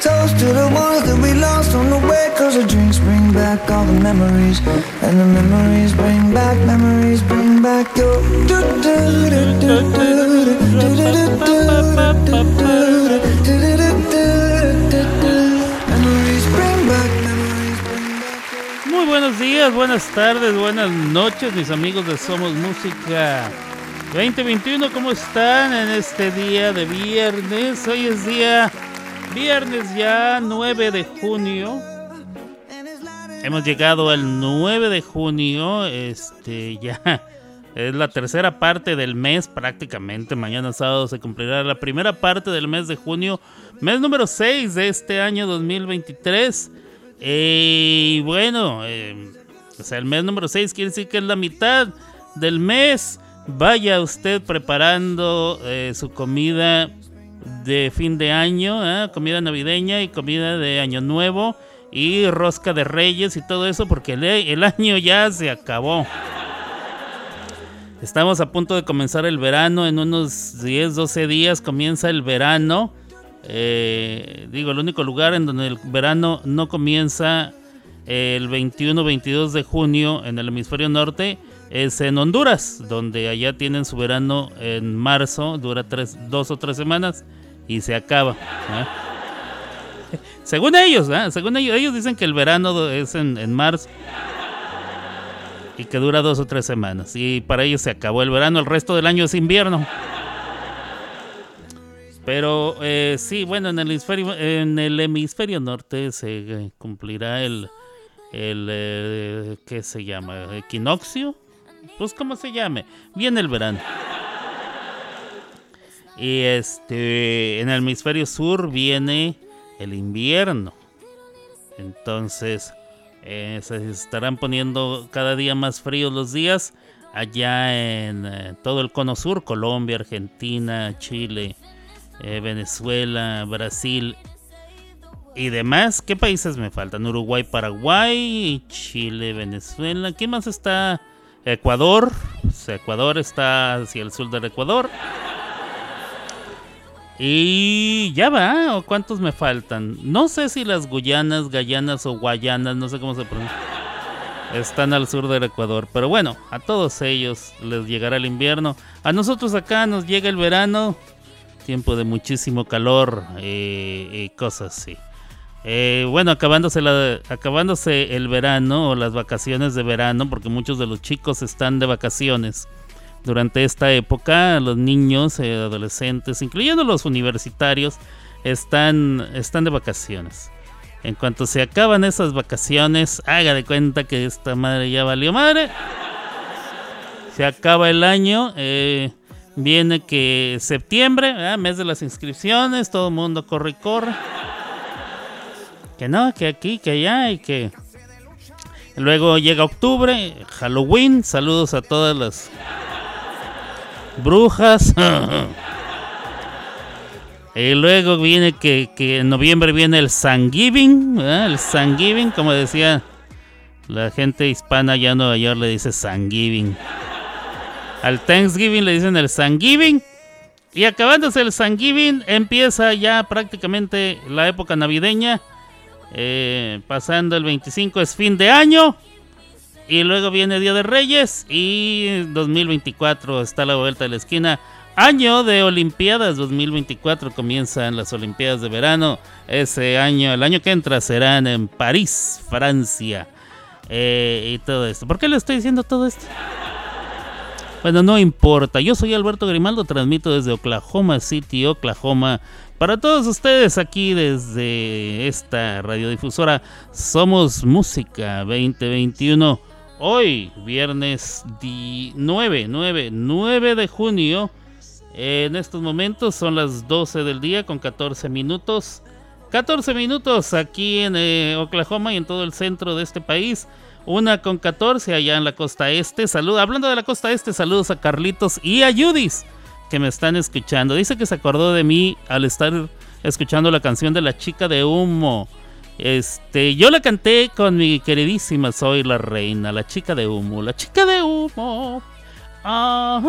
Toast to the ones that we lost on the way Cause the drinks bring back all the memories And the memories bring back, memories bring back your Muy buenos días, buenas tardes, buenas noches, mis amigos de Somos Música 2021. ¿Cómo están en este día de viernes? Hoy es día viernes ya 9 de junio. Hemos llegado al 9 de junio. Este ya es la tercera parte del mes prácticamente. Mañana sábado se cumplirá la primera parte del mes de junio. Mes número 6 de este año 2023. Eh, y bueno, eh, o sea, el mes número 6 quiere decir que es la mitad del mes. Vaya usted preparando eh, su comida de fin de año, ¿eh? comida navideña y comida de año nuevo y rosca de reyes y todo eso porque el, el año ya se acabó. Estamos a punto de comenzar el verano, en unos 10, 12 días comienza el verano. Eh, digo, el único lugar en donde el verano no comienza el 21-22 de junio en el hemisferio norte es en Honduras, donde allá tienen su verano en marzo, dura tres, dos o tres semanas y se acaba. ¿eh? Según ellos, ¿eh? según ellos, ellos dicen que el verano es en, en, marzo y que dura dos o tres semanas. Y para ellos se acabó el verano, el resto del año es invierno. Pero eh, sí, bueno, en el hemisferio, en el hemisferio norte se eh, cumplirá el, el eh, ¿qué se llama? Equinoccio. Pues como se llame. Viene el verano. Y este, en el hemisferio sur viene el invierno. Entonces, eh, se estarán poniendo cada día más fríos los días. Allá en eh, todo el cono sur, Colombia, Argentina, Chile, eh, Venezuela, Brasil y demás. ¿Qué países me faltan? Uruguay, Paraguay, Chile, Venezuela. ¿Qué más está? Ecuador. Ecuador está hacia el sur del Ecuador. Y ya va, ¿o cuántos me faltan? No sé si las Guyanas, Gayanas o Guayanas, no sé cómo se pronuncia. Están al sur del Ecuador. Pero bueno, a todos ellos les llegará el invierno. A nosotros acá nos llega el verano. Tiempo de muchísimo calor eh, y cosas así. Eh, bueno, acabándose, la, acabándose el verano o las vacaciones de verano, porque muchos de los chicos están de vacaciones durante esta época. Los niños, eh, adolescentes, incluyendo los universitarios, están, están de vacaciones. En cuanto se acaban esas vacaciones, haga de cuenta que esta madre ya valió madre. Se acaba el año. Eh, viene que septiembre, ¿verdad? mes de las inscripciones, todo el mundo corre y corre. Que no, que aquí, que allá y que... Luego llega octubre, Halloween, saludos a todas las brujas. y luego viene que, que, en noviembre viene el Thanksgiving, ¿verdad? el Thanksgiving, como decía la gente hispana ya en Nueva York le dice Thanksgiving. Al Thanksgiving le dicen el Thanksgiving. Y acabándose el Thanksgiving, empieza ya prácticamente la época navideña. Eh, pasando el 25 es fin de año. Y luego viene Día de Reyes. Y 2024 está la vuelta de la esquina. Año de Olimpiadas 2024 comienzan las Olimpiadas de verano. Ese año, el año que entra serán en París, Francia. Eh, y todo esto. ¿Por qué le estoy diciendo todo esto? Bueno, no importa. Yo soy Alberto Grimaldo, transmito desde Oklahoma City, Oklahoma. Para todos ustedes aquí desde esta radiodifusora Somos Música 2021. Hoy, viernes 9, 9, 9 de junio. En estos momentos son las 12 del día con 14 minutos. 14 minutos aquí en eh, Oklahoma y en todo el centro de este país. Una con 14 allá en la costa este. Salud, hablando de la costa este, saludos a Carlitos y a Judis que me están escuchando. Dice que se acordó de mí al estar escuchando la canción de la chica de humo. Este, yo la canté con mi queridísima Soy la Reina, la chica de humo, la chica de humo. Ah,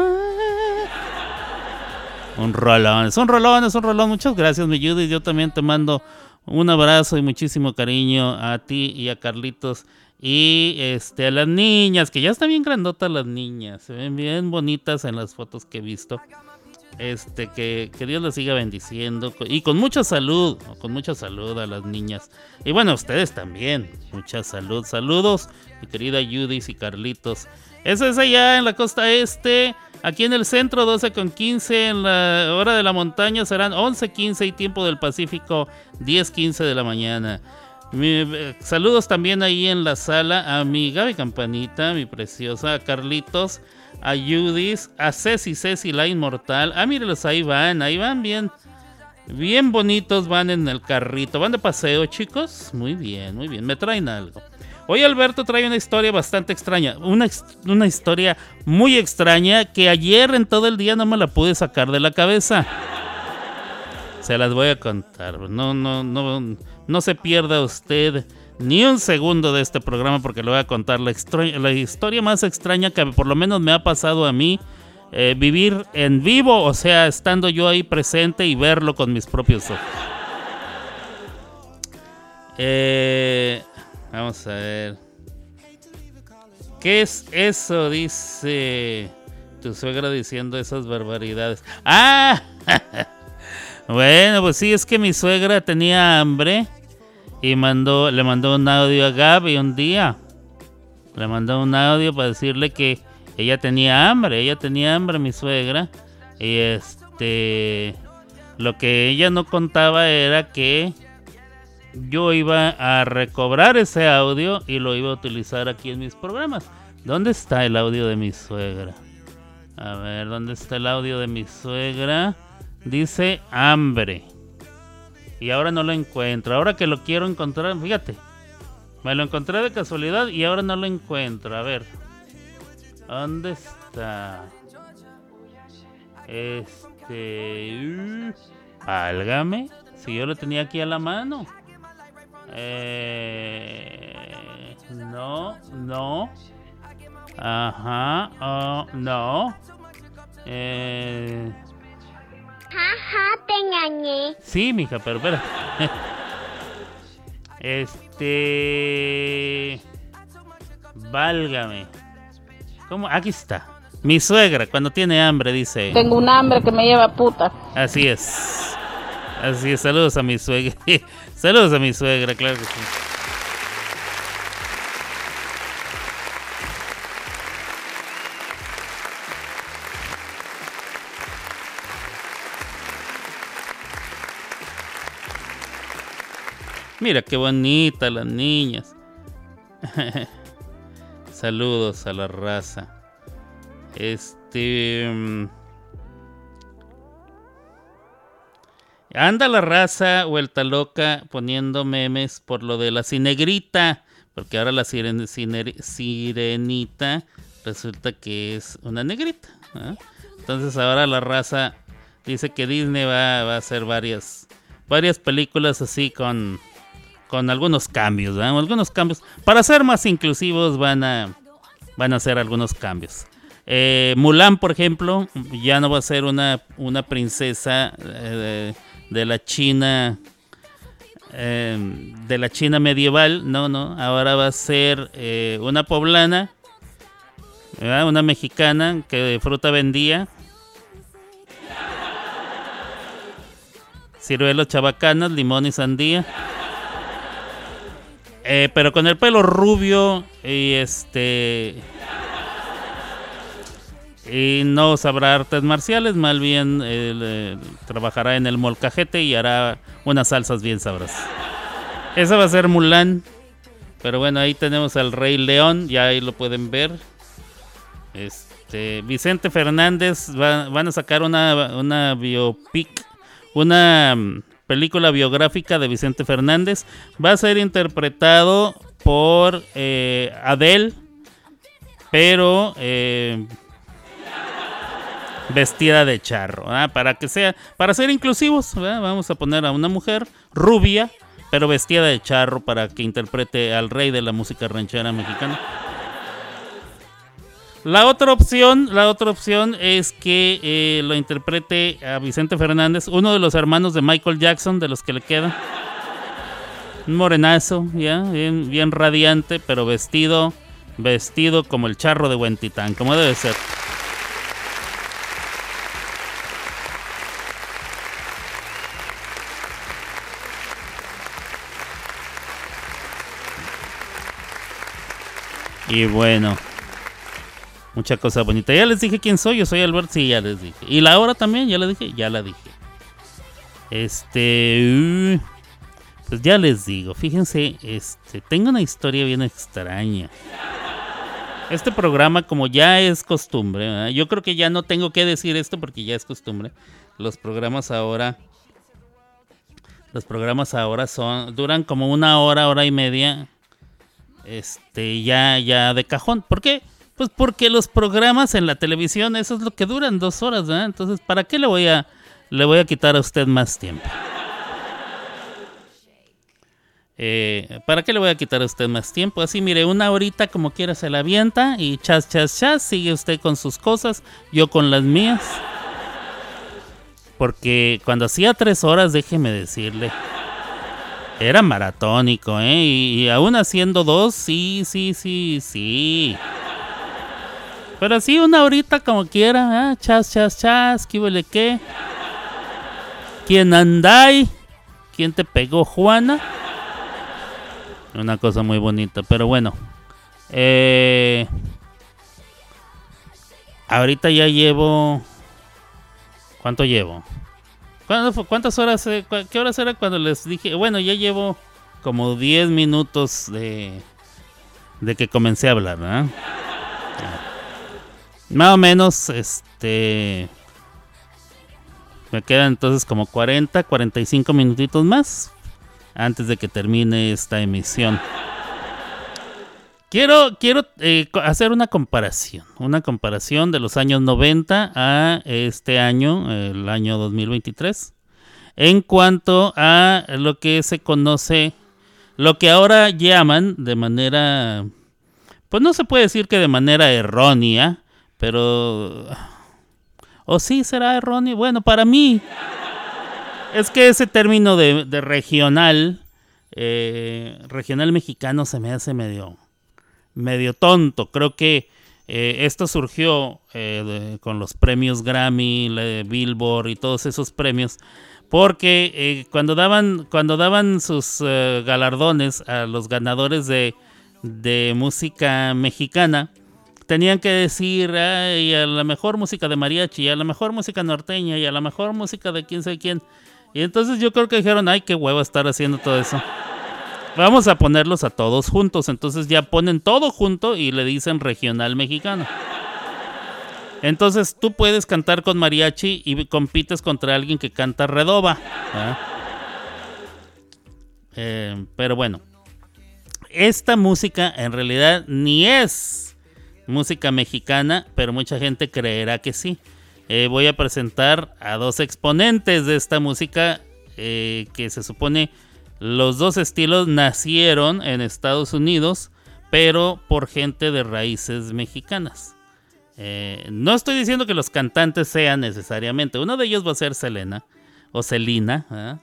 Un rolón, es un rolón, es un rolón. Muchas gracias, mi Judy. Yo también te mando un abrazo y muchísimo cariño a ti y a Carlitos. Y este, a las niñas, que ya están bien grandotas las niñas. Se ven bien bonitas en las fotos que he visto. Este, que, que Dios les siga bendiciendo. Y con mucha salud, con mucha salud a las niñas. Y bueno, a ustedes también. Mucha salud. Saludos, mi querida Judith y Carlitos. Eso es allá en la costa este. Aquí en el centro 12 con 15, en la hora de la montaña serán 11.15 y tiempo del Pacífico 10.15 de la mañana. Eh, saludos también ahí en la sala a mi Gaby Campanita, mi preciosa, Carlitos, a Judith, a Ceci Ceci la Inmortal. Ah, mírenlos, ahí van, ahí van bien. Bien bonitos van en el carrito. ¿Van de paseo, chicos? Muy bien, muy bien. Me traen algo. Hoy Alberto trae una historia bastante extraña. Una, una historia muy extraña que ayer en todo el día no me la pude sacar de la cabeza. Se las voy a contar. No, no, no, no se pierda usted ni un segundo de este programa porque le voy a contar la, la historia más extraña que por lo menos me ha pasado a mí. Eh, vivir en vivo, o sea, estando yo ahí presente y verlo con mis propios ojos. Eh, Vamos a ver. ¿Qué es eso? Dice tu suegra diciendo esas barbaridades. ¡Ah! bueno, pues sí, es que mi suegra tenía hambre y mandó, le mandó un audio a Gaby un día. Le mandó un audio para decirle que ella tenía hambre, ella tenía hambre, mi suegra. Y este, lo que ella no contaba era que yo iba a recobrar ese audio y lo iba a utilizar aquí en mis programas. ¿Dónde está el audio de mi suegra? A ver, ¿dónde está el audio de mi suegra? Dice hambre. Y ahora no lo encuentro. Ahora que lo quiero encontrar, fíjate. Me lo encontré de casualidad y ahora no lo encuentro. A ver. ¿Dónde está? Este... álgame. Si yo lo tenía aquí a la mano. Eh, no, no. Ajá, oh, no. Eh. Jaja, te engañé. Sí, mija, pero espera. este. Válgame. ¿Cómo? Aquí está. Mi suegra, cuando tiene hambre, dice. Tengo un hambre que me lleva puta. Así es. Así es. Saludos a mi suegra. Saludos a mi suegra, claro que sí. Mira qué bonita las niñas. Saludos a la raza. Este... Mm, Anda la raza vuelta loca poniendo memes por lo de la cinegrita. Porque ahora la sirenita resulta que es una negrita. Entonces ahora la raza dice que Disney va, a hacer varias, varias películas así con, con algunos cambios. Algunos cambios. Para ser más inclusivos van a, van a hacer algunos cambios. Eh, Mulan, por ejemplo, ya no va a ser una, una princesa. Eh, de la China eh, de la China medieval, no, no, ahora va a ser una poblana, una mexicana que fruta vendía, ciruelos chabacanas, limón y sandía. Eh, pero con el pelo rubio y este y no sabrá artes marciales, más bien eh, trabajará en el molcajete y hará unas salsas bien sabrosas. Esa va a ser Mulan. Pero bueno, ahí tenemos al Rey León, ya ahí lo pueden ver. Este, Vicente Fernández van a sacar una, una biopic, una mm, película biográfica de Vicente Fernández. Va a ser interpretado por eh, Adele, pero eh, vestida de charro, para que sea, para ser inclusivos, vamos a poner a una mujer rubia, pero vestida de charro para que interprete al rey de la música ranchera mexicana. La otra opción, la otra opción es que eh, lo interprete a Vicente Fernández, uno de los hermanos de Michael Jackson, de los que le quedan. Un morenazo, ya, bien, bien radiante, pero vestido, vestido como el charro de Huentitán, como debe ser. Y bueno, mucha cosa bonita. Ya les dije quién soy, yo soy Albert, sí, ya les dije. Y la hora también, ya la dije, ya la dije. Este, uh, pues ya les digo, fíjense, este, tengo una historia bien extraña. Este programa, como ya es costumbre, yo creo que ya no tengo que decir esto porque ya es costumbre. Los programas ahora, los programas ahora son, duran como una hora, hora y media este, ya, ya de cajón. ¿Por qué? Pues porque los programas en la televisión, eso es lo que duran dos horas, ¿verdad? Entonces, ¿para qué le voy a, le voy a quitar a usted más tiempo? Eh, ¿Para qué le voy a quitar a usted más tiempo? Así, mire, una horita como quiera se la avienta y chas, chas, chas, sigue usted con sus cosas, yo con las mías. Porque cuando hacía tres horas, déjeme decirle, era maratónico, ¿eh? Y, aún haciendo dos, sí, sí, sí, sí. Pero así una horita como quiera, ¿eh? Chas, chas, chas, ¿qué huele qué? ¿Quién andáis? ¿Quién te pegó, Juana? Una cosa muy bonita, pero bueno. Eh, ahorita ya llevo... ¿Cuánto llevo? ¿Cuántas horas? Eh, ¿Qué horas era cuando les dije? Bueno, ya llevo como 10 minutos de, de que comencé a hablar, ¿verdad? Más o menos, este... Me quedan entonces como 40, 45 minutitos más antes de que termine esta emisión. Quiero, quiero eh, hacer una comparación, una comparación de los años 90 a este año, el año 2023, en cuanto a lo que se conoce, lo que ahora llaman de manera, pues no se puede decir que de manera errónea, pero... ¿O sí será erróneo? Bueno, para mí es que ese término de, regional, eh, regional mexicano se me hace medio medio tonto. Creo que eh, esto surgió eh, con los premios Grammy, Billboard y todos esos premios. Porque cuando, daban, cuando daban sus galardones a los ganadores de, de música mexicana, tenían que decir y a la mejor música de mariachi, a la mejor música norteña y a la mejor música de quién sabe quién. Y entonces yo creo que dijeron, ay, qué huevo estar haciendo todo eso. Vamos a ponerlos a todos juntos. Entonces ya ponen todo junto y le dicen regional mexicano. Entonces tú puedes cantar con mariachi y compites contra alguien que canta redoba. Eh, pero bueno, esta música en realidad ni es música mexicana, pero mucha gente creerá que sí. Eh, voy a presentar a dos exponentes de esta música eh, que se supone los dos estilos nacieron en Estados Unidos, pero por gente de raíces mexicanas. Eh, no estoy diciendo que los cantantes sean necesariamente. Uno de ellos va a ser Selena o Celina.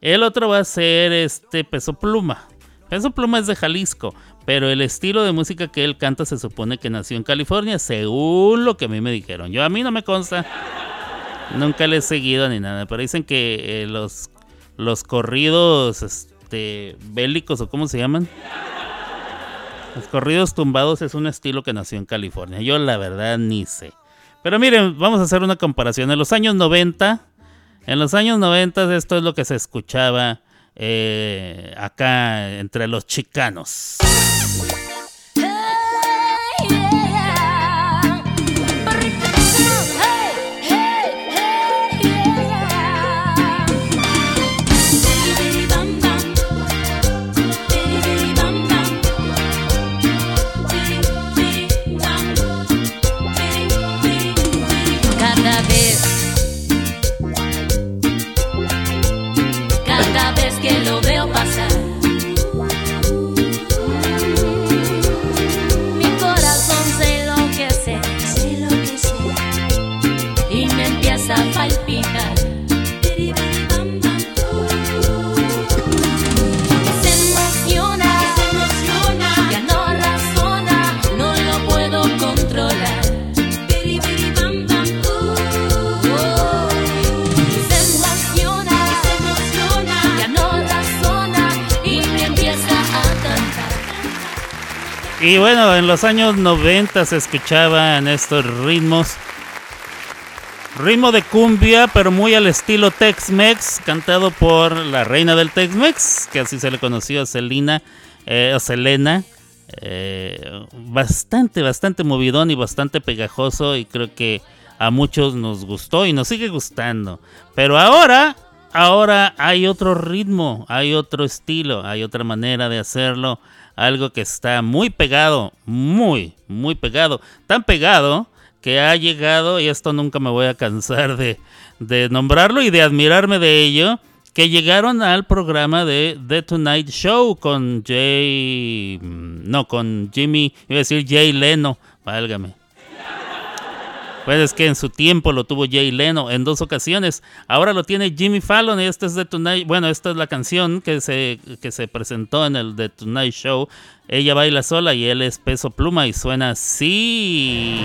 El otro va a ser este Peso Pluma. Peso Pluma es de Jalisco, pero el estilo de música que él canta se supone que nació en California, según lo que a mí me dijeron. Yo a mí no me consta. Nunca le he seguido ni nada, pero dicen que eh, los los corridos este, bélicos o cómo se llaman. Los corridos tumbados es un estilo que nació en California. Yo la verdad ni sé. Pero miren, vamos a hacer una comparación. En los años 90, en los años 90 esto es lo que se escuchaba eh, acá entre los chicanos. Y bueno, en los años 90 se escuchaban estos ritmos. Ritmo de cumbia, pero muy al estilo Tex-Mex, cantado por la reina del Tex-Mex, que así se le conoció a Selena, eh, Selena. Eh, bastante, bastante movidón y bastante pegajoso y creo que a muchos nos gustó y nos sigue gustando. Pero ahora, ahora hay otro ritmo, hay otro estilo, hay otra manera de hacerlo algo que está muy pegado, muy, muy pegado, tan pegado que ha llegado, y esto nunca me voy a cansar de, de nombrarlo y de admirarme de ello, que llegaron al programa de The Tonight Show con Jay, no, con Jimmy, iba a decir Jay Leno, válgame. Pues es que en su tiempo lo tuvo Jay Leno en dos ocasiones. Ahora lo tiene Jimmy Fallon y esta es The Tonight. Bueno, esta es la canción que se, que se presentó en el The Tonight Show. Ella baila sola y él es peso pluma y suena así.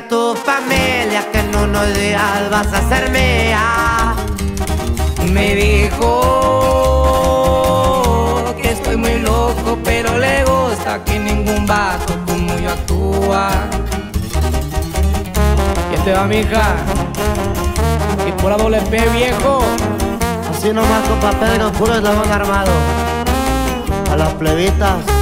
Tu familia, que en unos días vas a ser mía. Me dijo que estoy muy loco, pero le gusta que ningún vato como yo actúa. ¿Qué te va, mija? Y por la doble P, viejo. Así nomás, compa Pedro, puro eslabón armado. A las plebitas.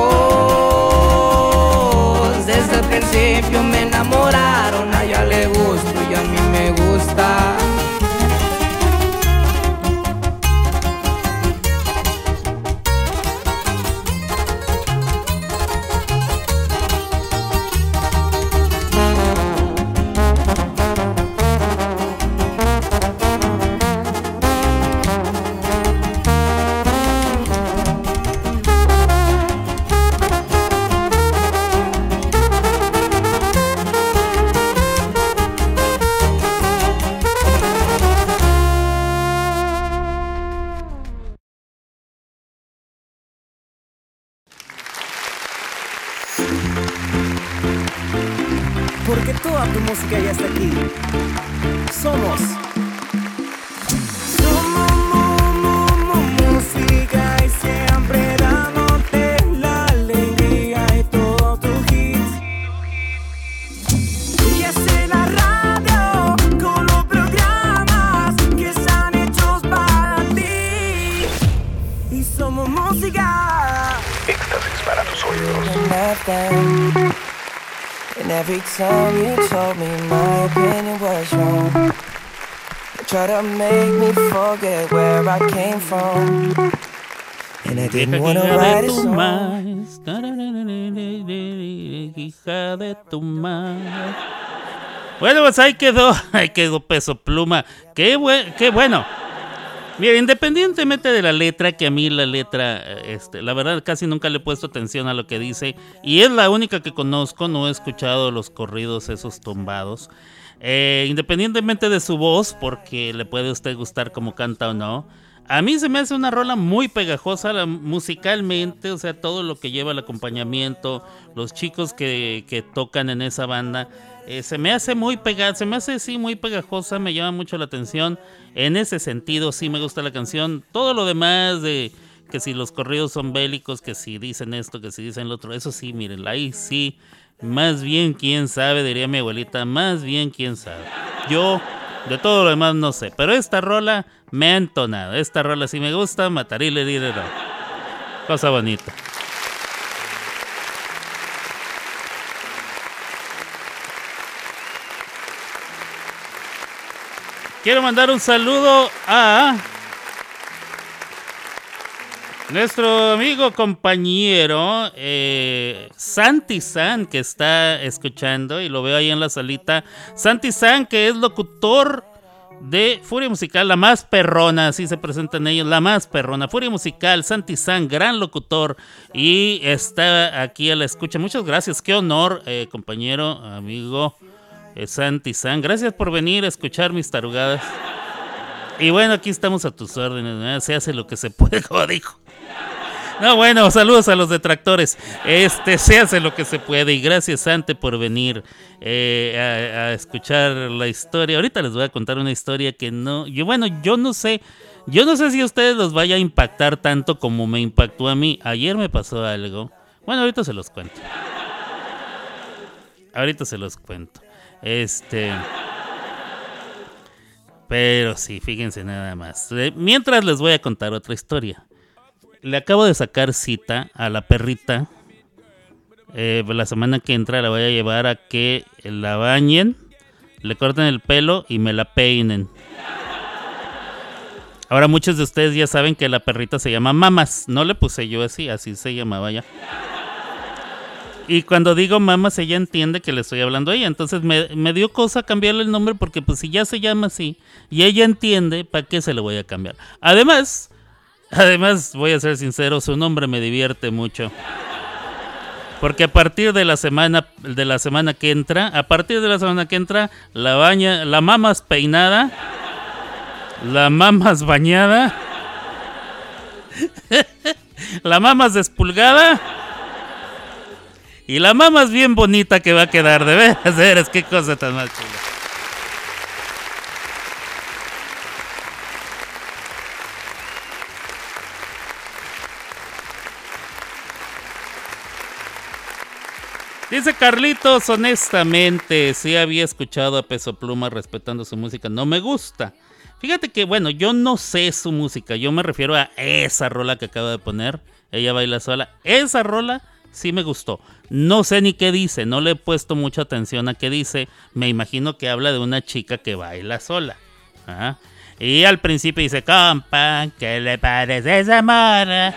música ya está aquí. Somos Hija de tu madre. Bueno, pues ahí quedó, ahí quedó peso pluma. Qué, qué bueno. Mira, independientemente de la letra, que a mí la letra, este, la verdad casi nunca le he puesto atención a lo que dice, y es la única que conozco, no he escuchado los corridos esos tumbados. Eh, independientemente de su voz, porque le puede usted gustar como canta o no. A mí se me hace una rola muy pegajosa musicalmente, o sea, todo lo que lleva el acompañamiento, los chicos que, que tocan en esa banda. Eh, se me hace muy pegada, se me hace sí muy pegajosa, me llama mucho la atención. En ese sentido sí me gusta la canción. Todo lo demás de que si los corridos son bélicos, que si dicen esto, que si dicen lo otro, eso sí, miren, ahí sí, más bien quién sabe, diría mi abuelita, más bien quién sabe. Yo de todo lo demás no sé, pero esta rola me ha entonado. Esta rola sí me gusta, matarile diré Cosa bonita. Quiero mandar un saludo a nuestro amigo compañero eh, Santi San, que está escuchando y lo veo ahí en la salita. Santi San, que es locutor de Furia Musical, la más perrona, así se presentan ellos, la más perrona. Furia Musical, Santi San, gran locutor y está aquí a la escucha. Muchas gracias, qué honor, eh, compañero, amigo. Eh, Santi San. Gracias por venir a escuchar mis tarugadas. Y bueno, aquí estamos a tus órdenes. Se hace lo que se puede, como dijo. No, bueno, saludos a los detractores. Este, se hace lo que se puede. Y gracias, Sante, por venir eh, a, escuchar la historia. Ahorita les voy a contar una historia que no. Yo, bueno, yo no sé. Yo no sé si a ustedes los vaya a impactar tanto como me impactó a mí. Ayer me pasó algo. Bueno, ahorita se los cuento. Ahorita se los cuento. Este. Pero sí, fíjense nada más. Eh, mientras les voy a contar otra historia. Le acabo de sacar cita a la perrita. Eh, la semana que entra la voy a llevar a que la bañen, le corten el pelo y me la peinen. Ahora muchos de ustedes ya saben que la perrita se llama Mamas. No le puse yo así, así se llamaba ya. Y cuando digo mamas, ella entiende que le estoy hablando a ella. Entonces me, dio cosa cambiarle el nombre porque pues si ya se llama así y ella entiende, ¿para qué se le voy a cambiar? Además, además, voy a ser sincero, su nombre me divierte mucho. Porque a partir de la semana de la semana que entra, a partir de la semana que entra, la baña, la mamas peinada, la mamas bañada, la mamas despulgada y la mamá es bien bonita que va a quedar, de veras, veras, qué cosa tan más chula. Dice Carlitos, honestamente, sí había escuchado a Peso Pluma respetando su música. No me gusta. Fíjate que, bueno, yo no sé su música. Yo me refiero a esa rola que acaba de poner. Ella baila sola. Esa rola sí me gustó. No sé ni qué dice, no le he puesto mucha atención a qué dice. Me imagino que habla de una chica que baila sola. Y al principio dice, compa, ¿qué le parece esa mora?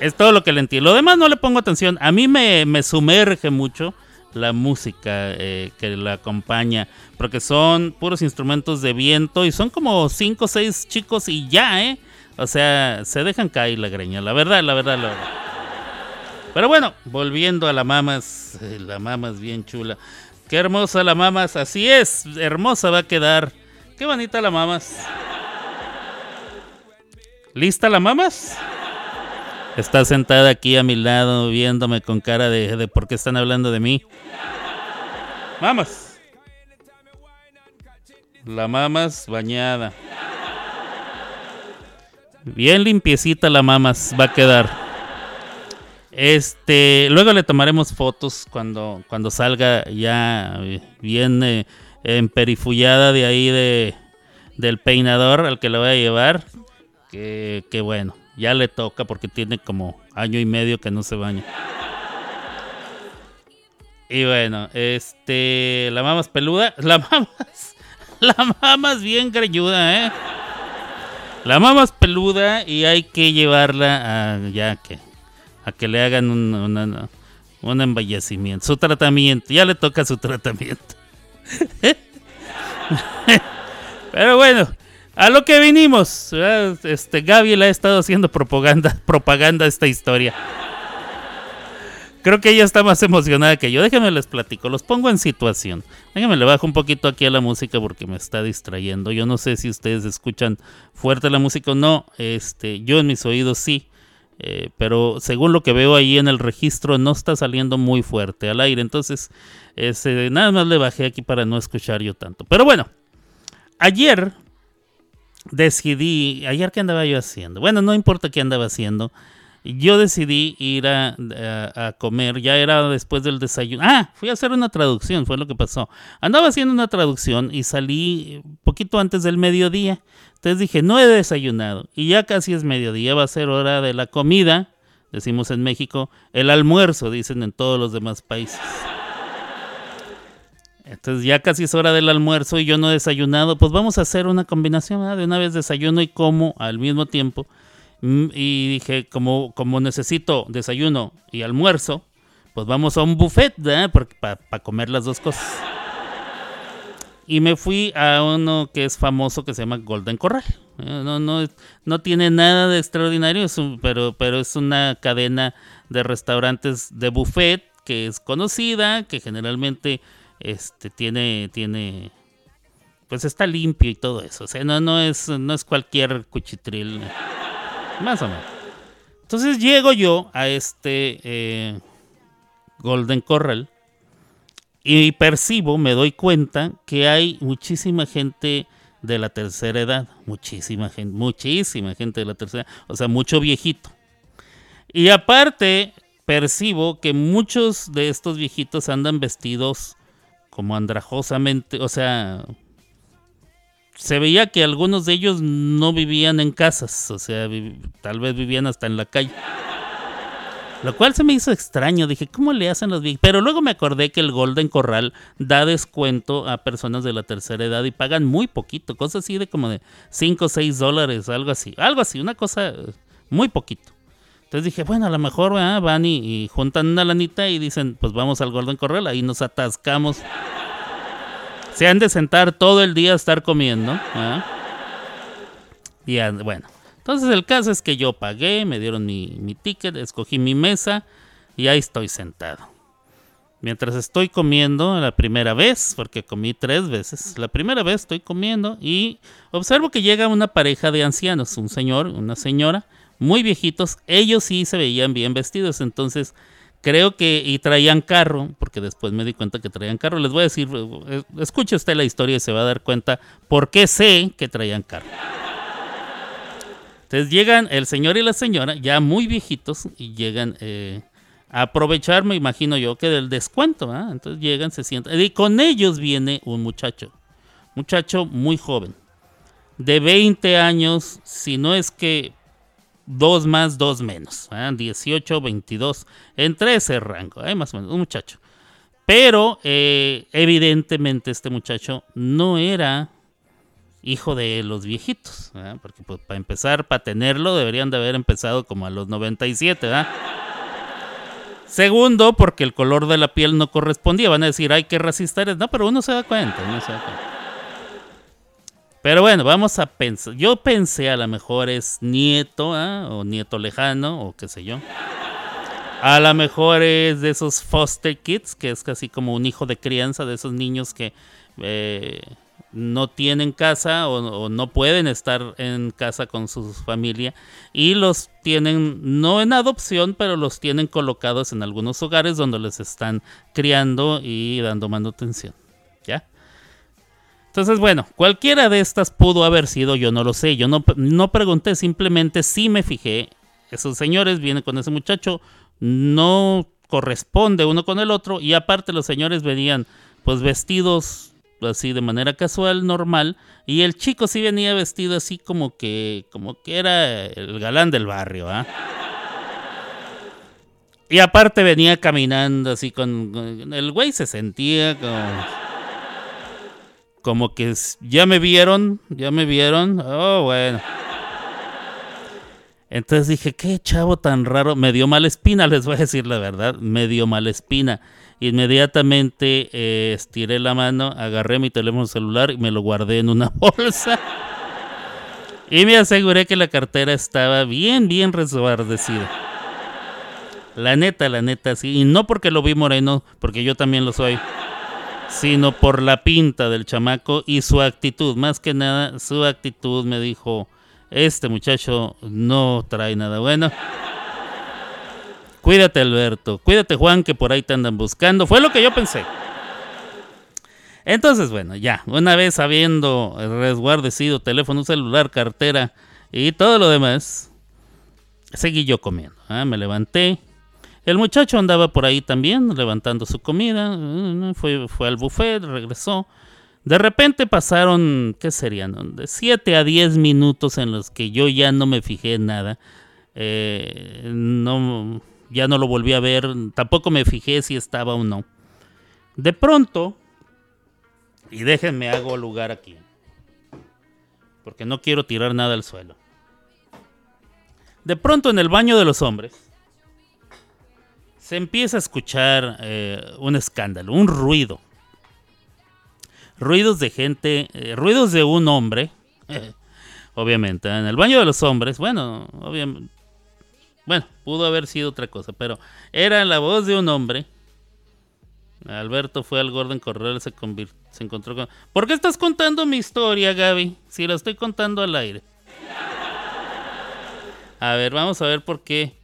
Es todo lo que le entiendo. Lo demás no le pongo atención. A mí me, sumerge mucho la música eh, que la acompaña. Porque son puros instrumentos de viento y son como 5 o 6 chicos y ya, ¿eh? O sea, se dejan caer la greña. La verdad, la verdad, la verdad. Pero bueno, volviendo a la mamas, eh, la mamas bien chula. Qué hermosa la mamas, así es, hermosa va a quedar. Qué bonita la mamas. ¿Lista la mamas? Está sentada aquí a mi lado viéndome con cara de, de por qué están hablando de mí. Mamas. La mamas bañada. Bien limpiecita la mamas va a quedar. Este, luego le tomaremos fotos cuando, cuando salga ya bien eh, emperifullada de ahí de, del peinador al que le voy a llevar. Que, que, bueno, ya le toca porque tiene como año y medio que no se baña. Y bueno, este, la mamas peluda, la mamas, la mamas bien greñuda, ¿eh? La mamas peluda y hay que llevarla a ya que a que le hagan un, un embellecimiento, su tratamiento, ya le toca su tratamiento. Pero bueno, a lo que vinimos, este Gaby le ha estado haciendo propaganda, propaganda esta historia. Creo que ella está más emocionada que yo. Déjenme les platico, los pongo en situación. Déjenme le bajo un poquito aquí a la música porque me está distrayendo. Yo no sé si ustedes escuchan fuerte la música o no. Este, yo en mis oídos sí. Eh, pero según lo que veo ahí en el registro no está saliendo muy fuerte al aire. Entonces, este, nada más le bajé aquí para no escuchar yo tanto. Pero bueno, ayer decidí, ayer qué andaba yo haciendo. Bueno, no importa qué andaba haciendo. Yo decidí ir a, a, comer, ya era después del desayuno. Ah, fui a hacer una traducción, fue lo que pasó. Andaba haciendo una traducción y salí poquito antes del mediodía. Entonces dije, no he desayunado. Y ya casi es mediodía, va a ser hora de la comida, decimos en México, el almuerzo, dicen en todos los demás países. Entonces ya casi es hora del almuerzo y yo no he desayunado, pues vamos a hacer una combinación, de una vez desayuno y como al mismo tiempo. Mm, y dije, como, como necesito desayuno y almuerzo, pues vamos a un buffet, Para comer las dos cosas. Y me fui a uno que es famoso que se llama Golden Corral. Eh, no, no, no tiene nada de extraordinario, pero, pero es una cadena de restaurantes de buffet que es conocida, que generalmente este, tiene, tiene, pues está limpio y todo eso. O sea, no, no, es, no es cualquier cuchitril. Más o menos. Entonces llego yo a este eh, Golden Corral y percibo, me doy cuenta que hay muchísima gente de la tercera edad, muchísima gente, muchísima gente de la tercera, o sea, mucho viejito. Y aparte, percibo que muchos de estos viejitos andan vestidos como andrajosamente, o sea, se veía que algunos de ellos no vivían en casas, o sea, tal vez vivían hasta en la calle. Lo cual se me hizo extraño. Dije, ¿cómo le hacen los viejos? Pero luego me acordé que el Golden Corral da descuento a personas de la tercera edad y pagan muy poquito. Cosas así de como de 5 o 6 dólares, algo así. Algo así, una cosa muy poquito. Entonces dije, bueno, a lo mejor van y, juntan una lanita y dicen, pues vamos al Golden Corral, ahí nos atascamos. Se han de sentar todo el día a estar comiendo. Y bueno, entonces el caso es que yo pagué, me dieron mi, ticket, escogí mi mesa y ahí estoy sentado. Mientras estoy comiendo la primera vez, porque comí tres veces, la primera vez estoy comiendo y observo que llega una pareja de ancianos, un señor, una señora, muy viejitos, ellos sí se veían bien vestidos, entonces creo que y traían carro, porque después me di cuenta que traían carro. Les voy a decir, eh, escuche usted la historia y se va a dar cuenta por qué sé que traían carro. Entonces llegan el señor y la señora, ya muy viejitos, y llegan eh, a aprovechar, me imagino yo, que del descuento. Entonces llegan, se sientan. Y con ellos viene un muchacho, muchacho muy joven, de 20 años, si no es que dos más, dos menos, 18, 22, entre ese rango, ¿eh? más o menos, un muchacho. Pero eh, evidentemente este muchacho no era hijo de los viejitos, porque pues, para empezar, para tenerlo, deberían de haber empezado como a los 97, ¿verdad? Segundo, porque el color de la piel no correspondía. Van a decir, ay, qué racista eres. No, pero uno se da cuenta, uno se da cuenta. Pero bueno, vamos a pensar. Yo pensé a lo mejor es nieto, o nieto lejano, o qué sé yo. A lo mejor es de esos foster kids, que es casi como un hijo de crianza, de esos niños que eh, no tienen casa o, no pueden estar en casa con su familia y los tienen no en adopción pero los tienen colocados en algunos hogares donde les están criando y dando manutención entonces bueno cualquiera de estas pudo haber sido yo no lo sé yo no, no pregunté simplemente sí me fijé esos señores vienen con ese muchacho no corresponde uno con el otro y aparte los señores venían pues vestidos así de manera casual, normal, y el chico sí venía vestido así como que, como que era el galán del barrio, ¿ah? Y aparte venía caminando así con, el güey se sentía como, como que ya me vieron, ya me vieron, oh bueno. Entonces dije, qué chavo tan raro, me dio mala espina, les voy a decir la verdad, me dio mala espina. Inmediatamente eh, estiré la mano, agarré mi teléfono celular y me lo guardé en una bolsa. Y me aseguré que la cartera estaba bien, bien resguardecida. La neta, la neta, sí. Y no porque lo vi moreno, porque yo también lo soy. Sino por la pinta del chamaco y su actitud. Más que nada, su actitud me dijo, este muchacho no trae nada bueno. Cuídate Alberto, cuídate Juan que por ahí te andan buscando. Fue lo que yo pensé. Entonces, bueno, ya, una vez habiendo resguardecido teléfono celular, cartera y todo lo demás, seguí yo comiendo. ¿ah? Me levanté. El muchacho andaba por ahí también, levantando su comida. Fue, fue al buffet, regresó. De repente pasaron, ¿qué serían? De 7 a 10 minutos en los que yo ya no me fijé en nada. Eh, no, ya no lo volví a ver. Tampoco me fijé si estaba o no. De pronto, y déjenme hago lugar aquí. Porque no quiero tirar nada al suelo. De pronto en el baño de los hombres se empieza a escuchar eh, un escándalo, un ruido. Ruidos de gente, eh, ruidos de un hombre. obviamente, en el baño de los hombres, bueno, obviamente. Bueno, pudo haber sido otra cosa, pero era la voz de un hombre. Alberto fue al Gordon Corral, se, se encontró con... ¿Por qué estás contando mi historia, Gaby? Si la estoy contando al aire. A ver, vamos a ver por qué.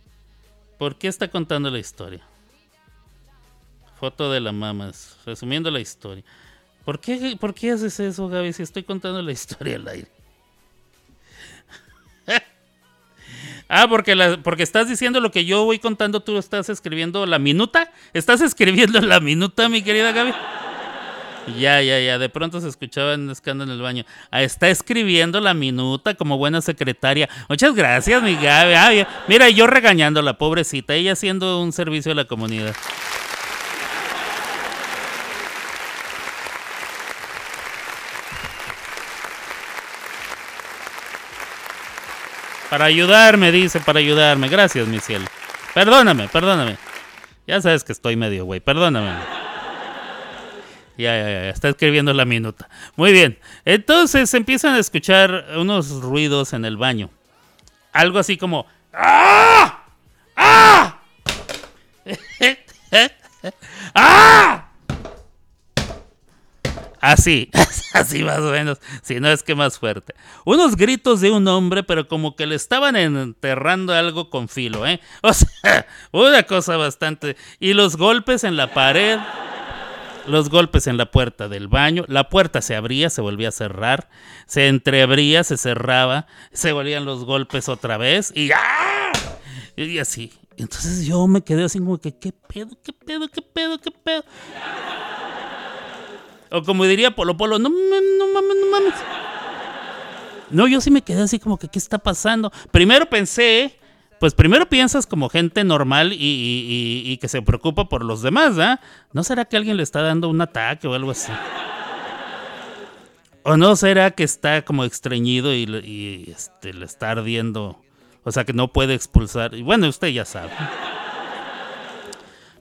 ¿Por qué está contando la historia? Foto de la mamas, resumiendo la historia. ¿Por qué, ¿Por qué haces eso, Gaby, si estoy contando la historia al aire? Ah, porque, la- porque estás diciendo lo que yo voy contando, tú estás escribiendo la minuta. ¿Estás escribiendo la minuta, mi querida Gaby? Ya, ya, ya. De pronto se escuchaba un escándalo en el baño. Ah, está escribiendo la minuta como buena secretaria. Muchas gracias, mi Gaby. Ah. Mira, yo regañando a la pobrecita, ella haciendo un servicio a la comunidad. Para ayudarme, dice, para ayudarme. Gracias, mi cielo. Perdóname, perdóname. Ya sabes que estoy medio güey, perdóname. Ya, ya, ya, está escribiendo la minuta. Muy bien. Entonces empiezan a escuchar unos ruidos en el baño. Algo así como... ¡Ah! ¡Ah! ¡Ah! Así, así más o menos, si no es que más fuerte. Unos gritos de un hombre, pero como que le estaban enterrando algo con filo, ¿eh? O sea, una cosa bastante... Y los golpes en la pared, los golpes en la puerta del baño, la puerta se abría, se volvía a cerrar, se entreabría, se cerraba, se volvían los golpes otra vez y ¡ah! Y así. Entonces yo me quedé así como que, ¿qué pedo, qué pedo, qué pedo, qué pedo? O como diría Polo Polo, no no mames, no mames. No, yo sí me quedé así como que, ¿qué está pasando? Primero pensé, pues primero piensas como gente normal y, que se preocupa por los demás, ¿ah? ¿No será que alguien le está dando un ataque o algo así? ¿O no será que está como estreñido y, este, le está ardiendo? O sea, que no puede expulsar. Y bueno, usted ya sabe.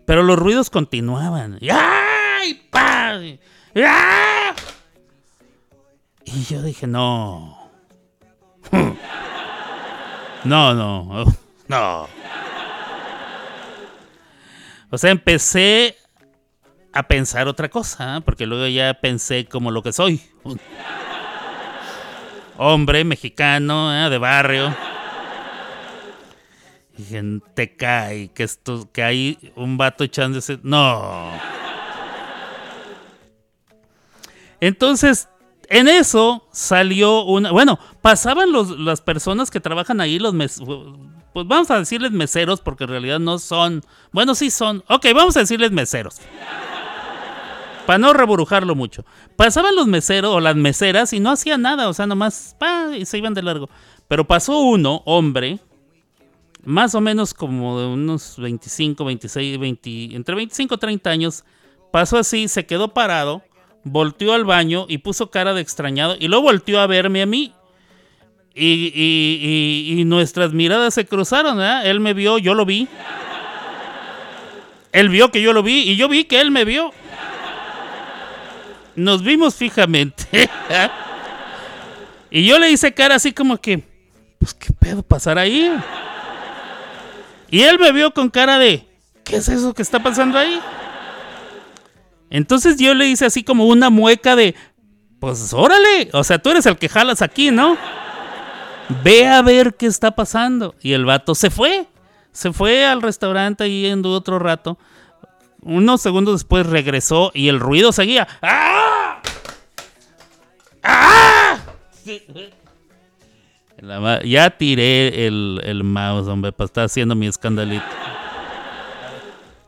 Pero los ruidos continuaban. ¡Ay! ¡Pa! Y ¡ah! Y yo dije, no. No, no. No. O sea, empecé a pensar otra cosa, ¿eh? porque luego ya pensé como lo que soy. Hombre mexicano, ¿eh? de barrio. Y gente cae, que esto, que hay un vato echándose. No. Entonces, en eso salió una. Bueno, pasaban los, las personas que trabajan ahí, los mes, pues vamos a decirles meseros, porque en realidad no son. Bueno, sí son. Ok, vamos a decirles meseros. Para no reburujarlo mucho. Pasaban los meseros o las meseras y no hacían nada, o sea, nomás y se iban de largo. Pero pasó uno, hombre, más o menos como de unos 25, 26, 20, entre 25 y 30 años, pasó así, se quedó parado, volteó al baño y puso cara de extrañado y luego volteó a verme a mí. Y, y- y- y nuestras miradas se cruzaron, ¿verdad? Él me vio, yo lo vi. Él vio que yo lo vi y yo vi que él me vio. Nos vimos fijamente. y yo le hice cara así como que, pues qué pedo pasar ahí. Y él me vio con cara de, ¿qué es eso que está pasando ahí? Entonces yo le hice así como una mueca de, pues órale, o sea, tú eres el que jalas aquí, ¿no? Ve a ver qué está pasando. Y el vato se fue. Se fue al restaurante y en otro rato. Unos segundos después regresó y el ruido seguía. ¡Ah! ¡Ah! ya tiré el, el, mouse, hombre, para estar haciendo mi escandalito.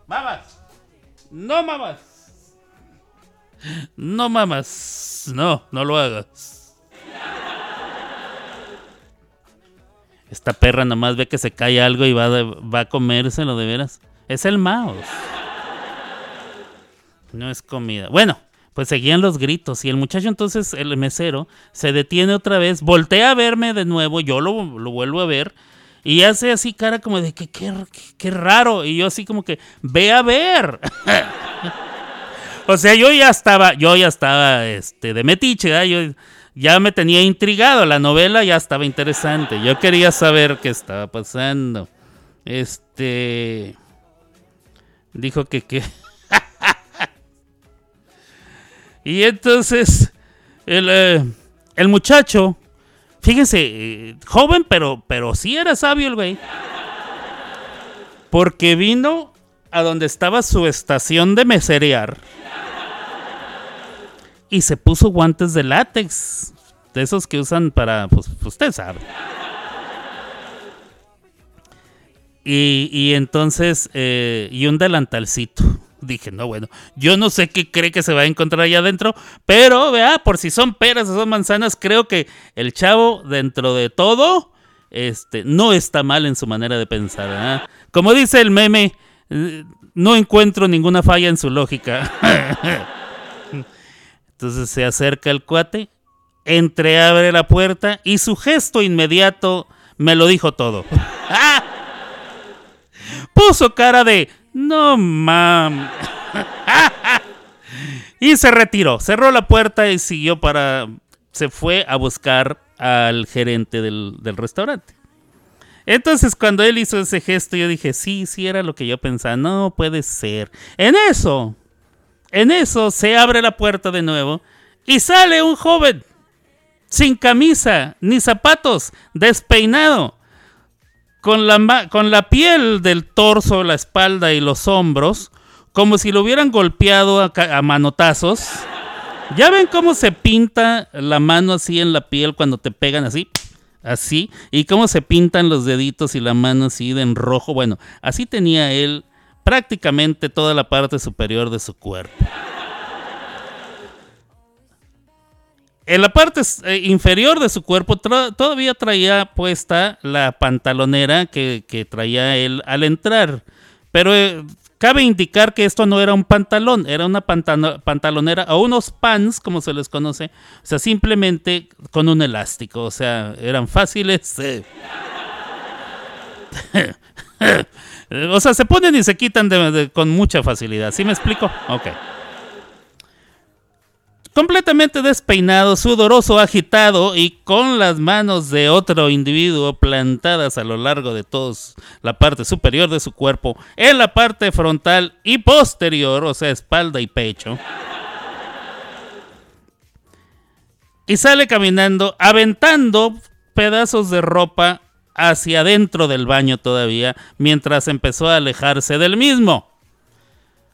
¡Mamas! ¡No mamas! No mamas. No, no lo hagas. Esta perra nomás ve que se cae algo y va, va a comérselo de veras. Es el mouse. No es comida. Bueno, pues seguían los gritos y el muchacho entonces, el mesero, se detiene otra vez, voltea a verme de nuevo, yo lo, vuelvo a ver y hace así cara como de que qué, raro y yo así como que ve a ver. o sea, yo ya estaba, yo ya estaba este, de metiche, yo ya me tenía intrigado, la novela ya estaba interesante, yo quería saber qué estaba pasando. Este dijo que que Y entonces eh, el, muchacho, fíjense, eh, joven, pero, pero sí era sabio el güey. Porque vino a donde estaba su estación de meserear y se puso guantes de látex, de esos que usan para, pues usted sabe. Y, y entonces, eh, y un delantalcito dije, no, bueno, yo no sé qué cree que se va a encontrar allá adentro, pero vea, por si son peras o son manzanas, creo que el chavo, dentro de todo, este, no está mal en su manera de pensar. Como dice el meme, eh, no encuentro ninguna falla en su lógica. Entonces se acerca el cuate, entreabre la puerta y su gesto inmediato me lo dijo todo. Puso cara de no mam. y se retiró, cerró la puerta y siguió para... Se fue a buscar al gerente del, restaurante. Entonces cuando él hizo ese gesto yo dije, sí, sí era lo que yo pensaba, no puede ser. En eso, en eso se abre la puerta de nuevo y sale un joven sin camisa ni zapatos, despeinado, con la, con la piel del torso, la espalda y los hombros, como si lo hubieran golpeado a, manotazos. ¿Ya ven cómo se pinta la mano así en la piel cuando te pegan así? Así. Y cómo se pintan los deditos y la mano así de en rojo. Bueno, así tenía él prácticamente toda la parte superior de su cuerpo. En la parte eh, inferior de su cuerpo todavía traía puesta la pantalonera que, traía él al entrar. Pero eh, cabe indicar que esto no era un pantalón, era una pantalonera o unos pants, como se les conoce. O sea, simplemente con un elástico. O sea, eran fáciles. Eh. o sea, se ponen y se quitan con mucha facilidad. ¿Sí me explico? Ok completamente despeinado, sudoroso, agitado y con las manos de otro individuo plantadas a lo largo de toda la parte superior de su cuerpo, en la parte frontal y posterior, o sea, espalda y pecho. Y sale caminando, aventando pedazos de ropa hacia adentro del baño todavía, mientras empezó a alejarse del mismo.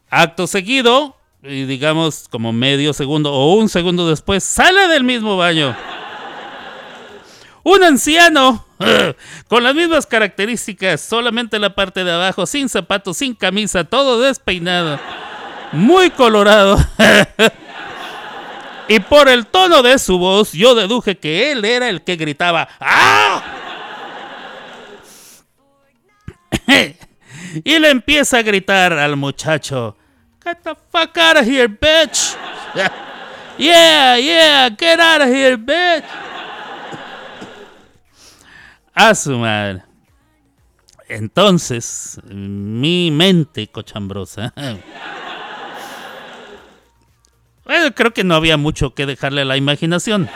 Acto seguido, y digamos como medio segundo o un segundo después, sale del mismo baño. Un anciano con las mismas características, solamente la parte de abajo, sin zapatos, sin camisa, todo despeinado, muy colorado. y por el tono de su voz, yo deduje que él era el que gritaba ¡Ah! y le empieza a gritar al muchacho. Get the fuck out of here, bitch. Yeah, yeah, get out of here, bitch. A su madre. Entonces, mi mente cochambrosa. Bueno, creo que no había mucho que dejarle a la imaginación.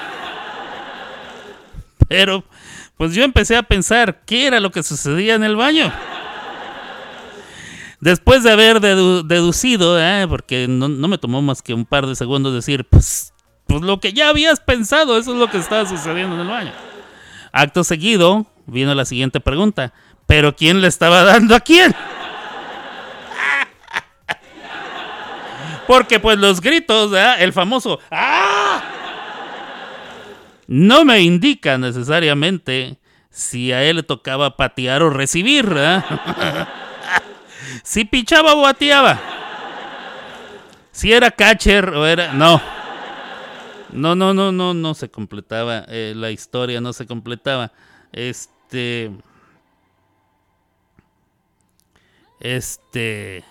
Pero, pues yo empecé a pensar qué era lo que sucedía en el baño. Después de haber dedu- deducido, ¿eh? porque no, me tomó más que un par de segundos decir, pues, pues lo que ya habías pensado, eso es lo que estaba sucediendo en el baño. Acto seguido, vino la siguiente pregunta. ¿Pero quién le estaba dando a quién? Porque pues los gritos, ¿verdad? el famoso ¡Ah! No me indica necesariamente si a él le tocaba patear o recibir, ¿verdad? si pichaba o bateaba. Si era catcher o era... No. No, no, no, no, no se completaba. eh, la historia no se completaba. Este... Este...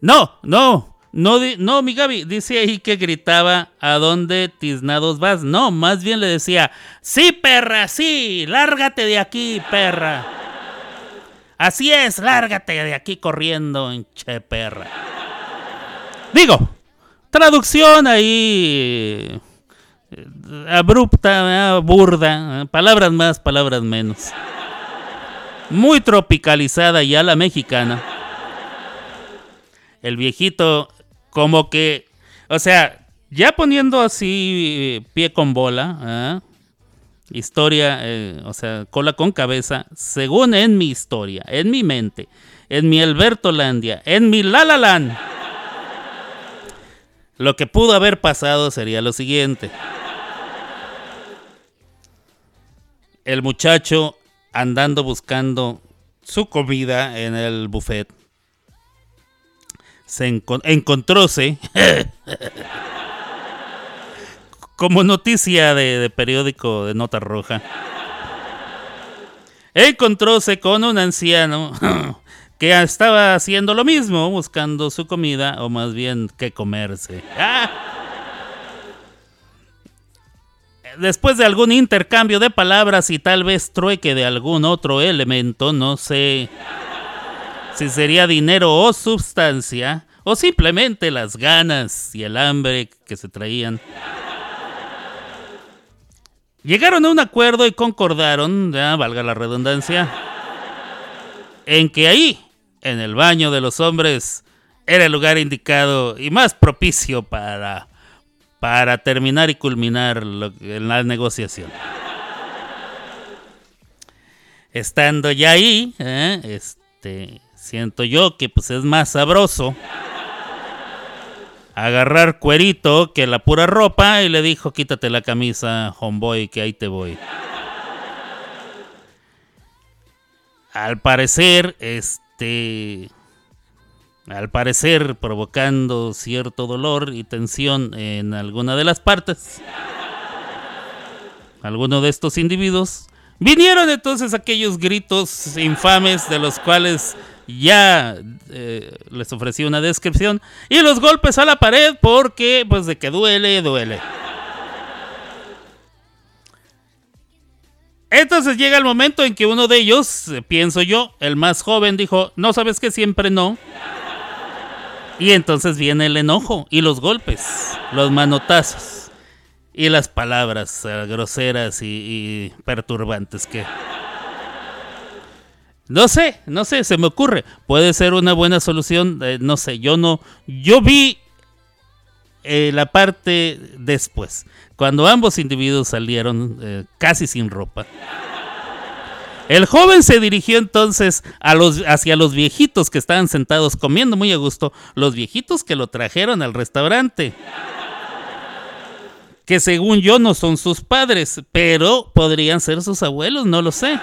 No, no, no, no, mi Gaby, dice ahí que gritaba a dónde tiznados vas. No, más bien le decía, sí, perra, sí, lárgate de aquí, perra. Así es, lárgate de aquí corriendo, hinche perra. Digo, traducción ahí eh, abrupta, eh, burda, eh, palabras más, palabras menos. Muy tropicalizada ya la mexicana el viejito como que, o sea, ya poniendo así eh, pie con bola, ¿ah? historia, eh, o sea, cola con cabeza, según en mi historia, en mi mente, en mi Albertolandia, en mi La La Land, lo que pudo haber pasado sería lo siguiente. El muchacho andando buscando su comida en el buffet se encon- encontróse como noticia de, periódico de nota roja. Encontróse con un anciano que estaba haciendo lo mismo, buscando su comida, o más bien que comerse. ¡Ah! Después de algún intercambio de palabras y tal vez trueque de algún otro elemento, no sé si sería dinero o sustancia, o simplemente las ganas y el hambre que se traían. Llegaron a un acuerdo y concordaron, valga la redundancia, en que ahí, en el baño de los hombres, era el lugar indicado y más propicio para, para terminar y culminar lo- en la negociación. Estando ya ahí, ¿eh? este, siento yo que pues es más sabroso agarrar cuerito que la pura ropa y le dijo quítate la camisa, homeboy, que ahí te voy. Al parecer, este, al parecer provocando cierto dolor y tensión en alguna de las partes. Alguno de estos individuos vinieron entonces aquellos gritos infames de los cuales ya eh, les ofrecí una descripción y los golpes a la pared porque pues de que duele, duele. Entonces llega el momento en que uno de ellos, eh, pienso yo, el más joven, dijo, no sabes que siempre no. Y entonces viene el enojo y los golpes, los manotazos y las palabras eh, groseras y, y perturbantes que... No sé, no sé, se me ocurre. Puede ser una buena solución, eh, no sé, yo no... Yo vi eh, la parte después, cuando ambos individuos salieron eh, casi sin ropa. El joven se dirigió entonces a los, hacia los viejitos que estaban sentados comiendo muy a gusto, los viejitos que lo trajeron al restaurante. Que según yo no son sus padres, pero podrían ser sus abuelos, no lo sé.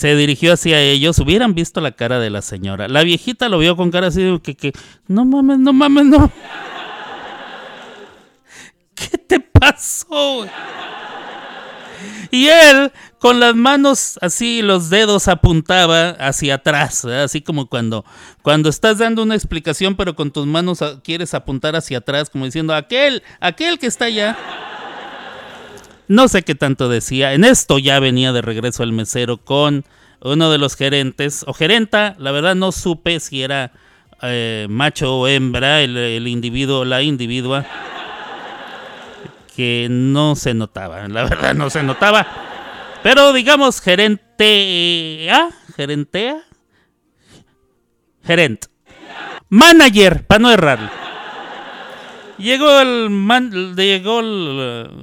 Se dirigió hacia ellos, hubieran visto la cara de la señora. La viejita lo vio con cara así que, que no mames, no mames, no. ¿Qué te pasó? Y él, con las manos así, los dedos apuntaba hacia atrás, así como cuando, cuando estás dando una explicación, pero con tus manos quieres apuntar hacia atrás, como diciendo, aquel, aquel que está allá. No sé qué tanto decía. En esto ya venía de regreso el mesero con uno de los gerentes, o gerenta, la verdad no supe si era eh, macho o hembra, el, individuo o la individua que no se notaba, la verdad no se notaba. Pero digamos gerentea, gerentea, gerente. Manager, para no errarle. Llegó el man, llegó,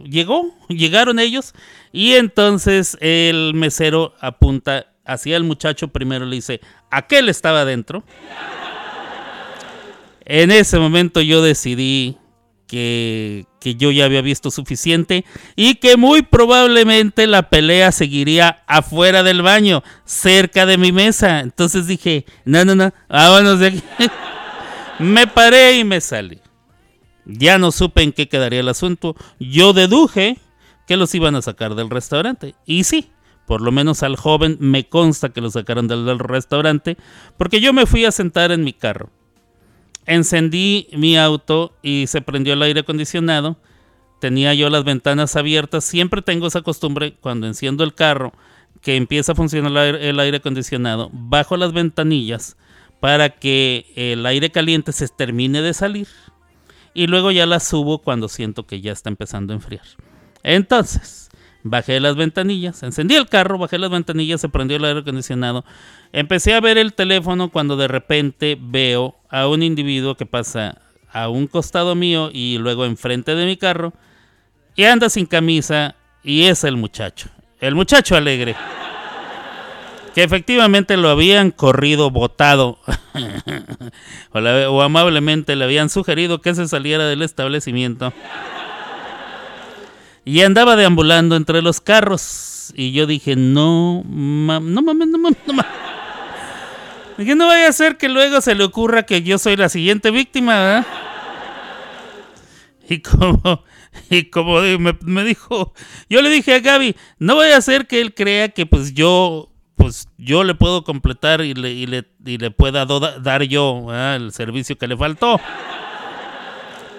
llegó, llegaron ellos y entonces el mesero apunta hacia el muchacho primero le dice, aquel estaba adentro. En ese momento yo decidí que, que yo ya había visto suficiente y que muy probablemente la pelea seguiría afuera del baño, cerca de mi mesa. Entonces dije, no, no, no, vámonos de aquí. me paré y me salí. Ya no supe en qué quedaría el asunto. Yo deduje que los iban a sacar del restaurante. Y sí, por lo menos al joven me consta que lo sacaron del, del restaurante porque yo me fui a sentar en mi carro. Encendí mi auto y se prendió el aire acondicionado. Tenía yo las ventanas abiertas. Siempre tengo esa costumbre cuando enciendo el carro que empieza a funcionar el aire, el aire acondicionado. Bajo las ventanillas para que el aire caliente se termine de salir y luego ya la subo cuando siento que ya está empezando a enfriar. Entonces, bajé las ventanillas, encendí el carro, bajé las ventanillas, se prendió el aire acondicionado. Empecé a ver el teléfono cuando de repente veo a un individuo que pasa a un costado mío y luego enfrente de mi carro y anda sin camisa y es el muchacho, el muchacho alegre. Que efectivamente lo habían corrido, botado, o, la- o amablemente le habían sugerido que se saliera del establecimiento. Y andaba deambulando entre los carros. Y yo dije, no, ma- no mames, no mames, no mames. Dije, no vaya a ser que luego se le ocurra que yo soy la siguiente víctima, ¿verdad? Y como, y como me, me dijo, yo le dije a Gaby, no vaya a ser que él crea que pues yo, pues yo le puedo completar y le, y le, y le pueda dar yo el servicio que le faltó.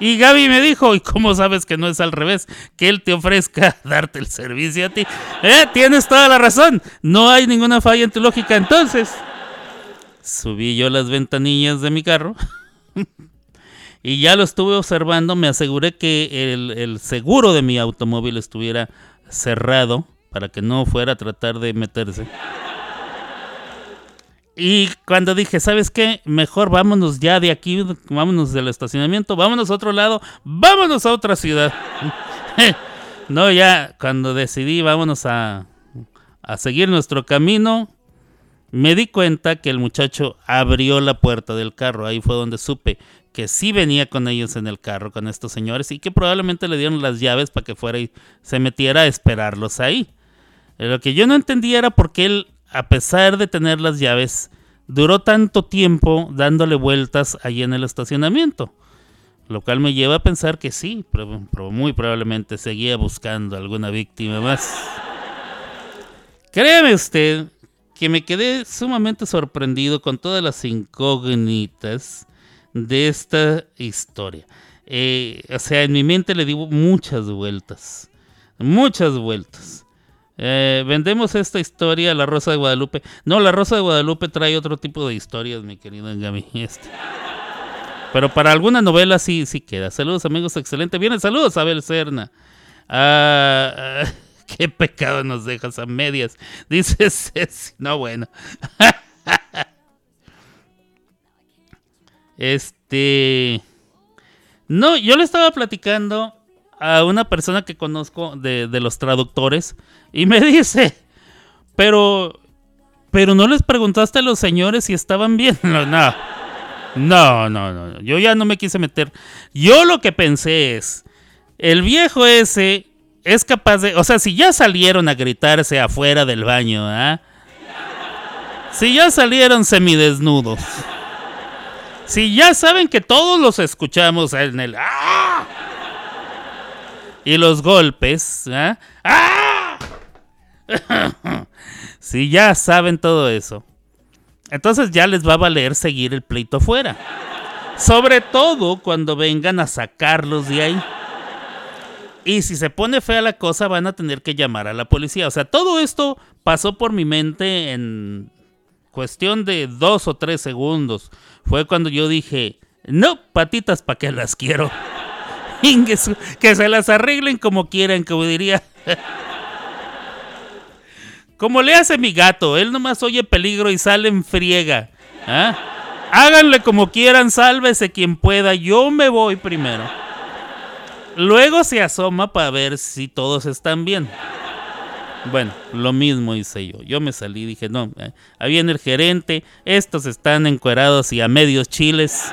Y Gaby me dijo, ¿y cómo sabes que no es al revés? Que él te ofrezca darte el servicio a ti. Eh, tienes toda la razón. No hay ninguna falla en tu lógica. Entonces, subí yo las ventanillas de mi carro. y ya lo estuve observando. Me aseguré que el, el seguro de mi automóvil estuviera cerrado para que no fuera a tratar de meterse. Y cuando dije, ¿sabes qué? Mejor vámonos ya de aquí, vámonos del estacionamiento, vámonos a otro lado, vámonos a otra ciudad. no, ya cuando decidí, vámonos a, a seguir nuestro camino, me di cuenta que el muchacho abrió la puerta del carro. Ahí fue donde supe que sí venía con ellos en el carro, con estos señores, y que probablemente le dieron las llaves para que fuera y se metiera a esperarlos ahí. Lo que yo no entendía era por qué él, a pesar de tener las llaves, duró tanto tiempo dándole vueltas allí en el estacionamiento. Lo cual me lleva a pensar que sí, pero, muy probablemente seguía buscando alguna víctima más. Créame usted que me quedé sumamente sorprendido con todas las incógnitas de esta historia. Eh, o sea, en mi mente le di muchas vueltas. Muchas vueltas. Eh, vendemos esta historia la Rosa de Guadalupe. No, la Rosa de Guadalupe trae otro tipo de historias, mi querido Gaby. Este. Pero para alguna novela sí, sí queda. Saludos, amigos, excelente. Vienen saludos, Abel Serna. Ah, ah, qué pecado nos dejas a medias. Dice Ceci. No, bueno. este. No, yo le estaba platicando a una persona que conozco de los traductores y me dice, pero, pero no les preguntaste a los señores si estaban bien. No, no, no, no, no, yo ya no me quise meter. Yo lo que pensé es, el viejo ese es capaz de, o sea, si ya salieron a gritarse afuera del baño, ¿ah? Si ya salieron semidesnudos. Si ya saben que todos los escuchamos en el ¡Ah! y los golpes, ¿ah? ¡Ah! si ya saben todo eso, entonces ya les va a valer seguir el pleito afuera. Sobre todo cuando vengan a sacarlos de ahí. Y si se pone fea la cosa, van a tener que llamar a la policía. O sea, todo esto pasó por mi mente en cuestión de dos o tres segundos. Fue cuando yo dije, no, patitas, ¿para qué las quiero? Que se las arreglen como quieran, como diría. Como le hace mi gato, él nomás oye peligro y sale en friega. ¿ah? Háganle como quieran, sálvese quien pueda. Yo me voy primero. Luego se asoma para ver si todos están bien. Bueno, lo mismo hice yo. Yo me salí y dije, no, eh, ahí el gerente, estos están encuerados y a medios chiles.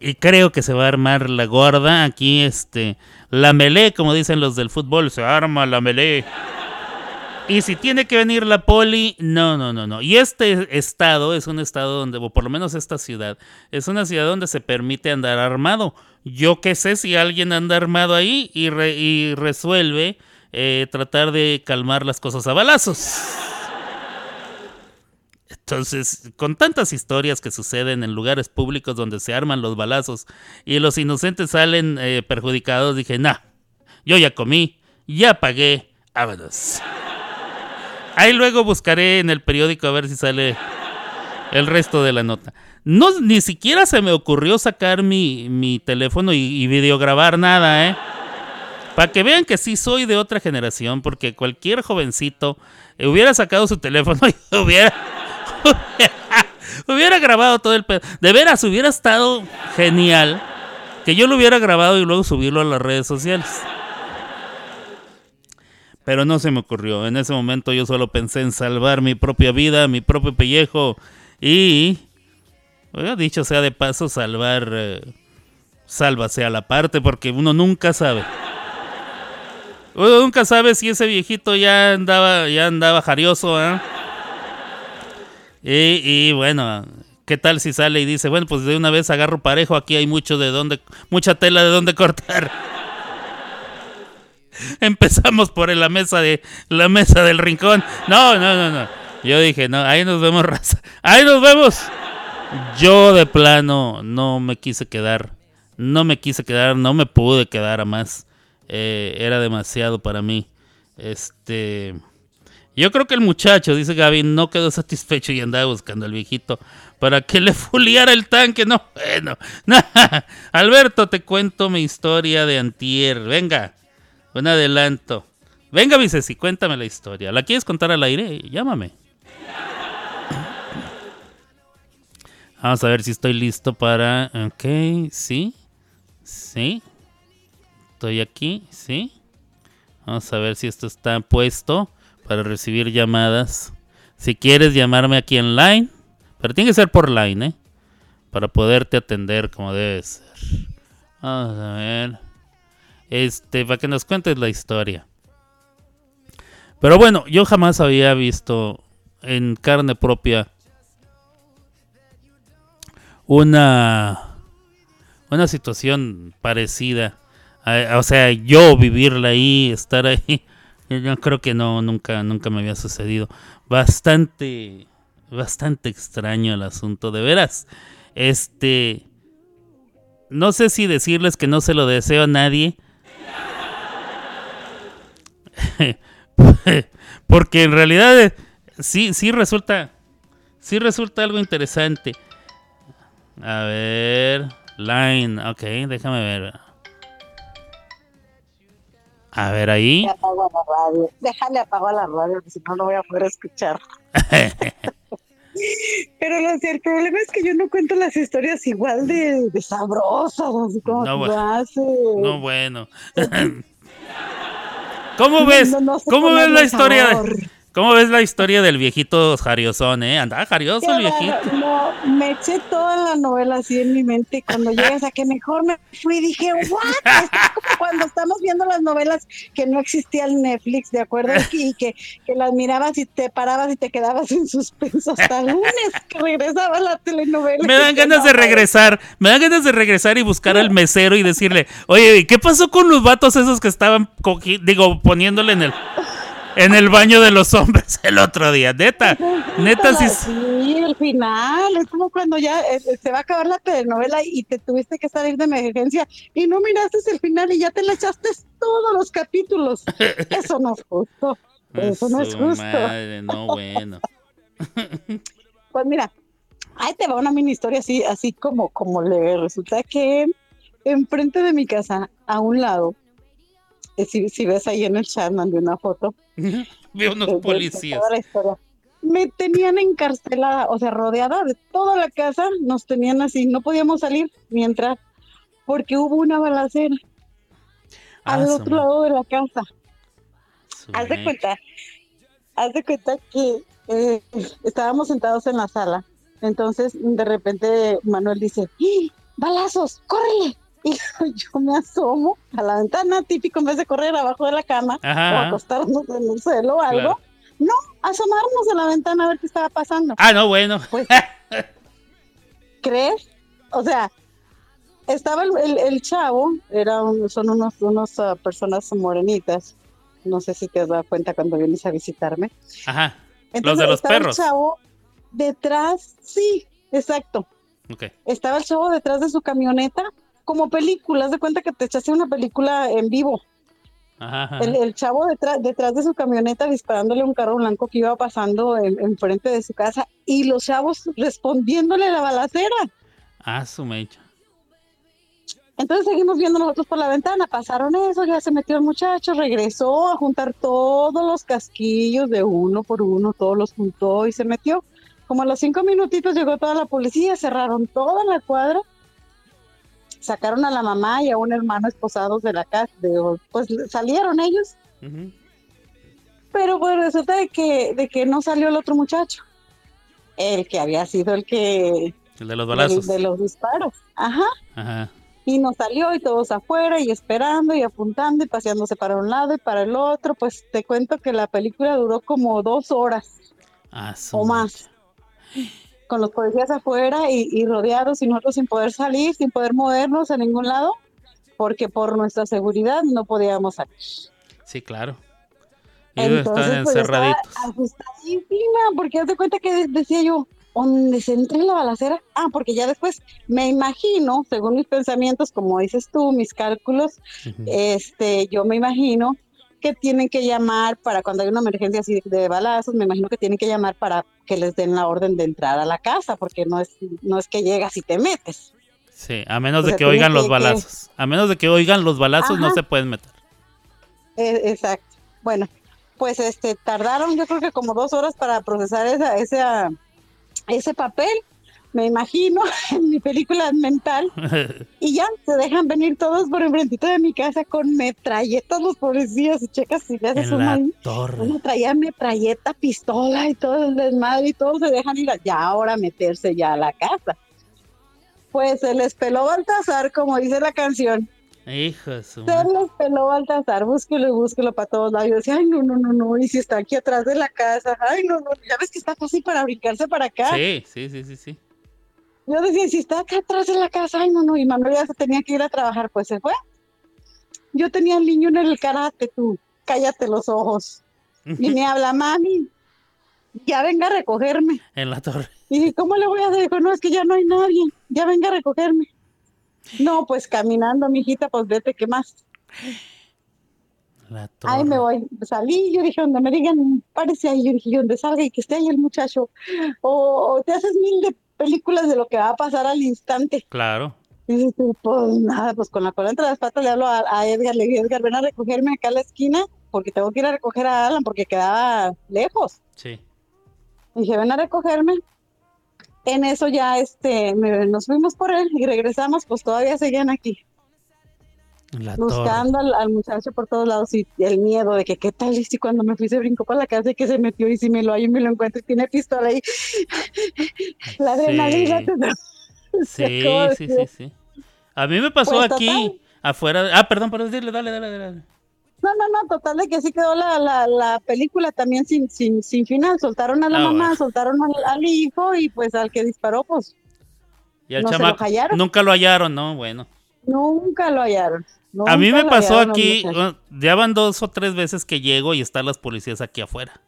Y creo que se va a armar la gorda. Aquí, este, la melé, como dicen los del fútbol, se arma la melé. Y si tiene que venir la poli, no, no, no, no. Y este estado es un estado donde, o por lo menos esta ciudad, es una ciudad donde se permite andar armado. Yo qué sé si alguien anda armado ahí y, y resuelve eh, tratar de calmar las cosas a balazos. Entonces, con tantas historias que suceden en lugares públicos donde se arman los balazos y los inocentes salen eh, perjudicados, dije, nah, yo ya comí, ya pagué, vámonos. Ahí luego buscaré en el periódico a ver si sale el resto de la nota. No, ni siquiera se me ocurrió sacar mi, teléfono y, videograbar nada, ¿eh? Para que vean que sí soy de otra generación, porque cualquier jovencito hubiera sacado su teléfono y hubiera, hubiera, grabado todo el pedo. De veras, hubiera estado genial que yo lo hubiera grabado y luego subirlo a las redes sociales pero no se me ocurrió. En ese momento yo solo pensé en salvar mi propia vida, mi propio pellejo y, dicho sea de paso, salvar, eh, sálvase a la parte porque uno nunca sabe. Uno nunca sabe si ese viejito ya andaba, ya andaba jarioso, ¿eh? Y, y bueno, ¿qué tal si sale y dice, bueno, pues de una vez agarro parejo, aquí hay mucho de dónde, mucha tela de dónde cortar? Empezamos por la mesa de la mesa del rincón. No, no, no, no. Yo dije, no, ahí nos vemos, raza. Ahí nos vemos. Yo de plano no me quise quedar. No me quise quedar, no me pude quedar a más. Eh, era demasiado para mí. Este. Yo creo que el muchacho, dice Gaby, no quedó satisfecho y andaba buscando al viejito para que le fuliara el tanque. No, bueno. Alberto, te cuento mi historia de antier. Venga. Un adelanto. Venga, mi Ceci, cuéntame la historia. ¿La quieres contar al aire? Llámame. Vamos a ver si estoy listo para... Ok, sí. Sí. Estoy aquí, sí. Vamos a ver si esto está puesto para recibir llamadas. Si quieres llamarme aquí en line, pero tiene que ser por line, ¿eh? Para poderte atender como debe ser. Vamos a ver este, para que nos cuentes la historia. Pero bueno, yo jamás había visto en carne propia una, una situación parecida. o sea, yo vivirla ahí, estar ahí, yo creo que no, nunca, nunca me había sucedido. Bastante, bastante extraño el asunto, de veras. Este, no sé si decirles que no se lo deseo a nadie Porque en realidad eh, sí, sí resulta, sí resulta algo interesante. A ver, line, ok, déjame ver. A ver ahí. Déjale apagar la radio, si no, no voy a poder escuchar. Pero el problema es que yo no cuento las historias igual de, sabrosas, así como no, No, bueno. ¿Cómo ves? ¿Cómo ves la historia? ¿Cómo ves la historia del viejito jariosón, eh? Andaba jarioso el viejito. No, me eché toda la novela así en mi mente y cuando llegas a que mejor me fui dije, ¿what? Es como cuando estamos viendo las novelas que no existía el Netflix, ¿de acuerdo? Y que, que las mirabas y te parabas y te quedabas en suspenso hasta el lunes que regresaba la telenovela. Me dan ganas de regresar, me dan ganas de regresar y buscar al mesero y decirle, oye, ¿qué pasó con los vatos esos que estaban, digo, poniéndole en el en el baño de los hombres el otro día. Neta, neta sí. Sí, el final. Es como cuando ya eh, eh, se va a acabar la telenovela y te tuviste que salir de emergencia y no miraste el final y ya te le echaste todos los capítulos. Eso no es justo. Eso no es justo. Madre, no, bueno. pues mira, ahí te va una mini historia así, así como, como le resulta que enfrente de mi casa, a un lado, si, si ves ahí en el chat, mandé una foto. Veo unos policías. me tenían encarcelada, o sea, rodeada de toda la casa, nos tenían así, no podíamos salir ni entrar, porque hubo una balacera Ah, al otro lado de la casa. Haz de cuenta, haz de cuenta que eh, estábamos sentados en la sala, entonces de repente Manuel dice, ¡Ah! balazos, córrele. Y yo me asomo a la ventana, típico, en vez de correr abajo de la cama Ajá, o acostarnos en el suelo o algo, Claro. no, asomarnos a la ventana a ver qué estaba pasando. Ah, no, bueno. Pues, ¿crees? O sea, estaba el, el- el chavo, era un- son unos, unos ah, personas morenitas. No sé si te has dado cuenta cuando vienes a visitarme. Ajá. Entonces, de los estaba perros. El chavo detrás, sí, exacto. Ok. Estaba el chavo detrás de su camioneta, como películas, de cuenta que te echaste una película en vivo. Ajá, ajá. El, el chavo detrás, detrás de su camioneta disparándole a un carro blanco que iba pasando en, enfrente de su casa y los chavos respondiéndole la balacera. Ah, su mecha. Entonces seguimos viendo nosotros por la ventana, pasaron eso, ya se metió el muchacho, regresó a juntar todos los casquillos de uno por uno, todos los juntó y se metió. Como a los cinco minutitos llegó toda la policía, cerraron toda la cuadra, sacaron a la mamá y a un hermano esposados de la casa, de- pues salieron ellos, pero pues resulta de que, de que no salió el otro muchacho, el que había sido el que El de los de disparos. Ajá. Ajá. Y nos salió y todos afuera y esperando y apuntando y paseándose para un lado y para el otro. Pues te cuento que la película duró como dos horas Ah, o más. Con los policías afuera y, y rodeados y nosotros sin poder salir, sin poder movernos a ningún lado, porque por nuestra seguridad no podíamos salir. Sí, claro. Y Entonces, estaban pues estaba encerraditos. asustadísima, porque haz de cuenta que de- decía yo, ¿dónde se entra la balacera? Ah, porque ya después me imagino, según mis pensamientos, como dices tú, mis cálculos, este, yo me imagino que tienen que llamar para cuando hay una emergencia así de balazos, me imagino que tienen que llamar para que les den la orden de entrar a la casa, porque no es, no es que llegas y te metes. Sí, a menos o de que oigan los que- balazos. A menos de que oigan los balazos, no se pueden meter. Eh, exacto. Bueno, pues este tardaron yo creo que como dos horas para procesar esa, esa, ese papel, me imagino, en mi película mental, y ya se dejan venir todos por enfrentito de mi casa con metralletas los policías, y checas si le haces en un la ahí. torre. Uno traía metralleta, pistola y todo el desmadre y todos se dejan ir a- ya ahora meterse ya a la casa. Pues se les peló Baltasar, como dice la canción. Hijo de su Se les peló Baltasar, búsquelo y búsquelo para todos lados. Yo decía, ay, no, no, no, no, y si está aquí atrás de la casa, ay, no, no, ya ves que está fácil para brincarse para acá. Sí, sí, sí, sí, sí. Yo decía, si está acá atrás de la casa, ay, no, no, y Manuel ya se tenía que ir a trabajar, pues se fue. Yo tenía el niño en el karate, tú, cállate los ojos. Y me habla, mami, ya venga a recogerme. En la torre. Y dije, ¿cómo le voy a hacer? Dijo, no, es que ya no hay nadie, ya venga a recogerme. No, pues caminando, mijita, pues vete, ¿qué más? La torre. Ahí me voy. Salí, yo dije, donde me digan, parece ahí, yo dije, donde salga y que esté ahí el muchacho. O, o te haces mil de películas de lo que va a pasar al instante. Claro. Y dices pues nada, pues con la cola entre las patas le hablo a, a Edgar, le dije, Edgar, ven a recogerme acá a la esquina, porque tengo que ir a recoger a Alan, porque quedaba lejos. Sí. Y dije, ven a recogerme. En eso ya este, me- nos fuimos por él y regresamos, pues todavía seguían aquí, la buscando al, al muchacho por todos lados y el miedo de que qué tal y si cuando me fui se brincó para la casa y que se metió y si me lo hay y me lo encuentro y tiene pistola y la adrenalina. Sí. Sí, ¿cómo sí, sí, sí. A mí me pasó Pues, aquí, total. afuera. Ah, perdón, perdón, dile, dale, dale, dale. No, no, no, total de que así quedó la, la, la película también sin, sin, sin final. Soltaron a la Ah, mamá, bueno. soltaron al, al hijo y pues al que disparó, pues Y al No se lo chamaco. hallaron. Nunca lo hallaron, ¿no? Bueno. nunca lo hallaron. A mí me pasó aquí, ya van dos o tres veces que llego y están las policías aquí afuera.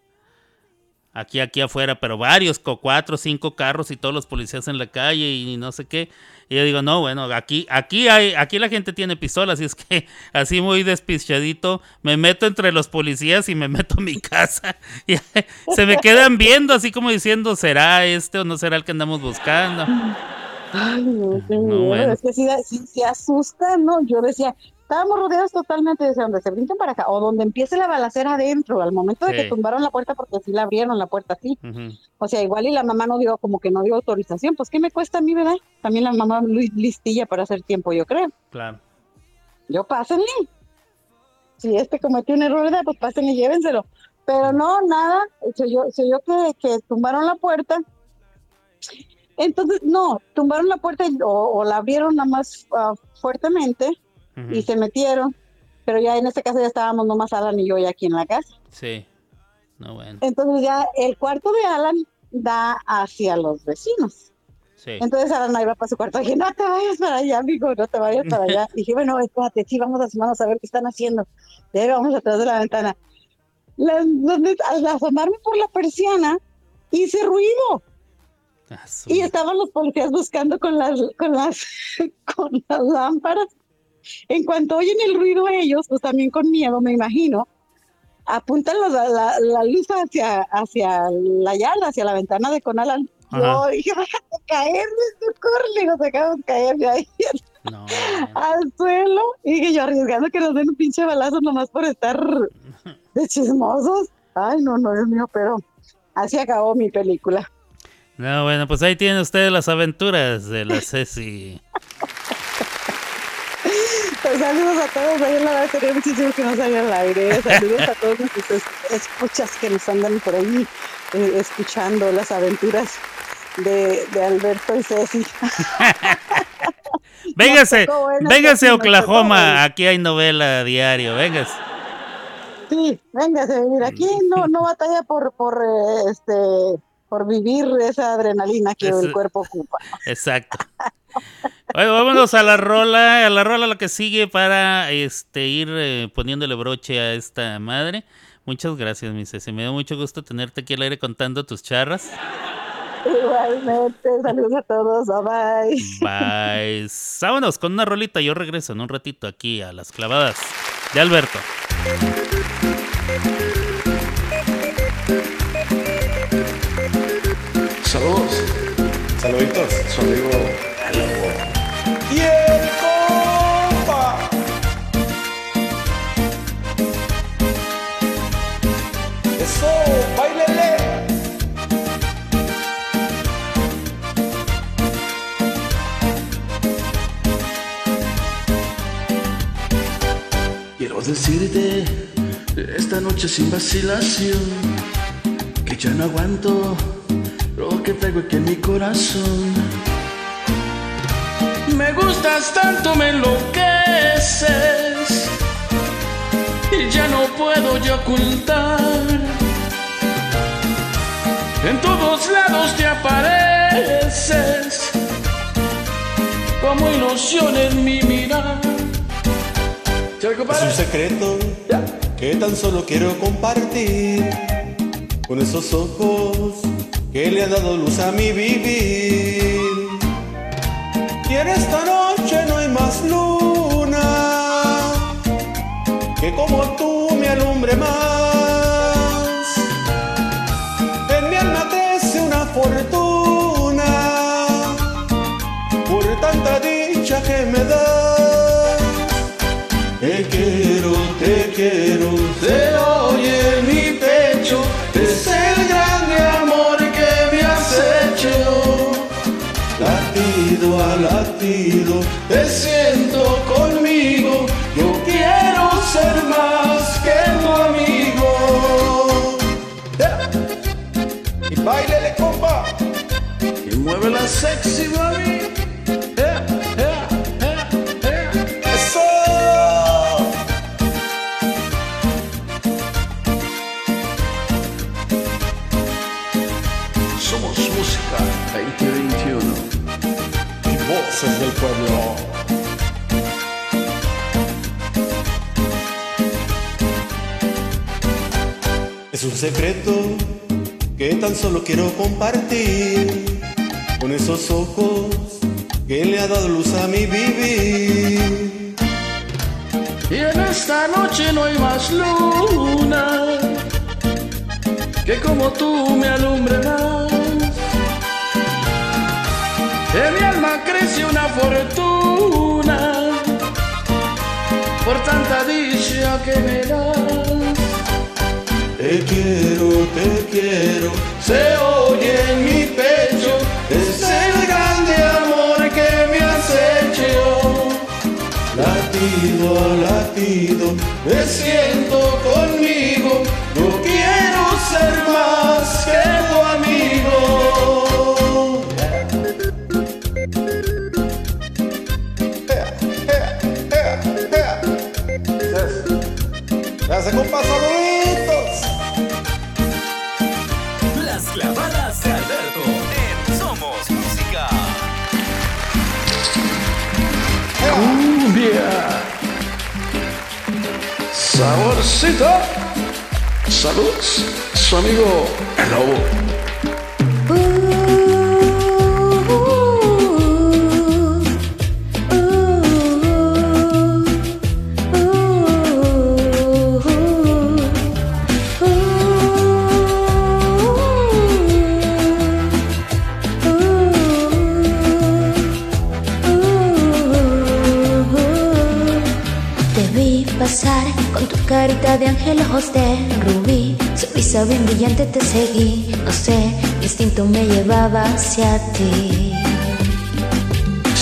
Aquí, aquí afuera, pero varios, cuatro cinco carros y todos los policías en la calle y no sé qué. Y yo digo, no, bueno, aquí, aquí hay, aquí la gente tiene pistolas, y es que así muy despichadito, me meto entre los policías y me meto a mi casa. Y se me quedan viendo así como diciendo, ¿será este o no será el que andamos buscando? Ay, no, qué No, miedo. bueno. Es que da- sí, sí asusta, ¿no? Yo decía, estábamos rodeados totalmente de donde se brincan para acá, o donde empiece la balacera adentro, al momento de que tumbaron la puerta, porque sí la abrieron la puerta así. O sea, igual y la mamá no dio, como que no dio autorización, pues ¿qué me cuesta a mí, verdad? También la mamá listilla para hacer tiempo, yo creo. Claro. Yo pásenle. Si este cometió un error, ¿verdad? pues pásenle, llévenselo. Pero no, nada, se oyó, se oyó que, que tumbaron la puerta. Entonces, no, tumbaron la puerta y- o, o la abrieron nada más ah, fuertemente Ujú. y se metieron. Pero ya en este caso ya estábamos nomás Alan y yo ya aquí en la casa. Sí. No, bueno. Entonces ya el cuarto de Alan da hacia los vecinos. Sí. Entonces Alan ahí va para su cuarto. Dije, no te vayas para allá, amigo, no te vayas para allá. Dije, bueno, espérate, sí, vamos a asomarnos a ver qué están haciendo. Ya vamos atrás de la ventana. Donde- al asomarme por la persiana, hice ruido. Ah, Y estaban los policías buscando con las, con las, con las lámparas. En cuanto oyen el ruido ellos, pues también con miedo, me imagino, apuntan la, la- la luz hacia, hacia la yarda, hacia la ventana de Conalan. Yo dije, déjate caer, corre, nos acabamos de caer de ahí No, al suelo. Y dije yo, arriesgando que nos den un pinche balazo nomás por estar de chismosos. Ay, no, no, Dios mío, pero así acabó mi película. No, bueno, pues ahí tienen ustedes las aventuras de la Ceci. Pues saludos a todos, ahí la verdad sería muchísimo que nos salga al aire. Saludos a todos nuestros es- escuchas que nos andan por ahí eh, escuchando las aventuras de, de Alberto y Ceci. Véngase, véngase a Oklahoma. Aquí hay novela diario. Véngase. Sí, véngase, mira, aquí no, no batalla por, por, eh, este, por vivir esa adrenalina que el cuerpo ocupa. Exacto. Vámonos a la rola, a la rola la que sigue para este ir eh, poniéndole broche a esta madre. Muchas gracias, mi Ceci. Me da mucho gusto tenerte aquí al aire contando tus charras. Igualmente, saludos a todos, bye bye. Bye. Vámonos con una rolita. Yo regreso en un ratito aquí a las clavadas de Alberto. Saludos. Saluditos. Su amigo ¡Y el compa! ¡Eso! ¡Báilele! Quiero decirte esta noche sin vacilación que ya no aguanto lo que traigo aquí en mi corazón. Me gustas tanto, me enloqueces y ya no puedo yo ocultar. En todos lados te apareces como ilusión en mi mirar. ¿Se Es un secreto que tan solo quiero compartir con esos ojos que le han dado luz a mi vivir. Y en esta noche no hay más luna que como tú me alumbre más. En mi alma crece una fortuna por tanta dicha que me das. Te quiero, te quiero, te siento conmigo, yo quiero ser más que tu amigo. Y bailele, compa. Y mueve la sexy mami. Secreto que tan solo quiero compartir con esos ojos que le ha dado luz a mi vivir. Y en esta noche no hay más luna que como tú me alumbre más. En mi alma crece una fortuna por tanta dicha que me das. Te quiero, te quiero, se oye en mi pecho, es el grande amor que me has hecho. Latido a latido, me siento conmigo, Saborcito. Saludos. Su amigo El Lobo. De ángel, ojos de rubí, sonrisa bien brillante te seguí, no sé, mi instinto me llevaba hacia ti.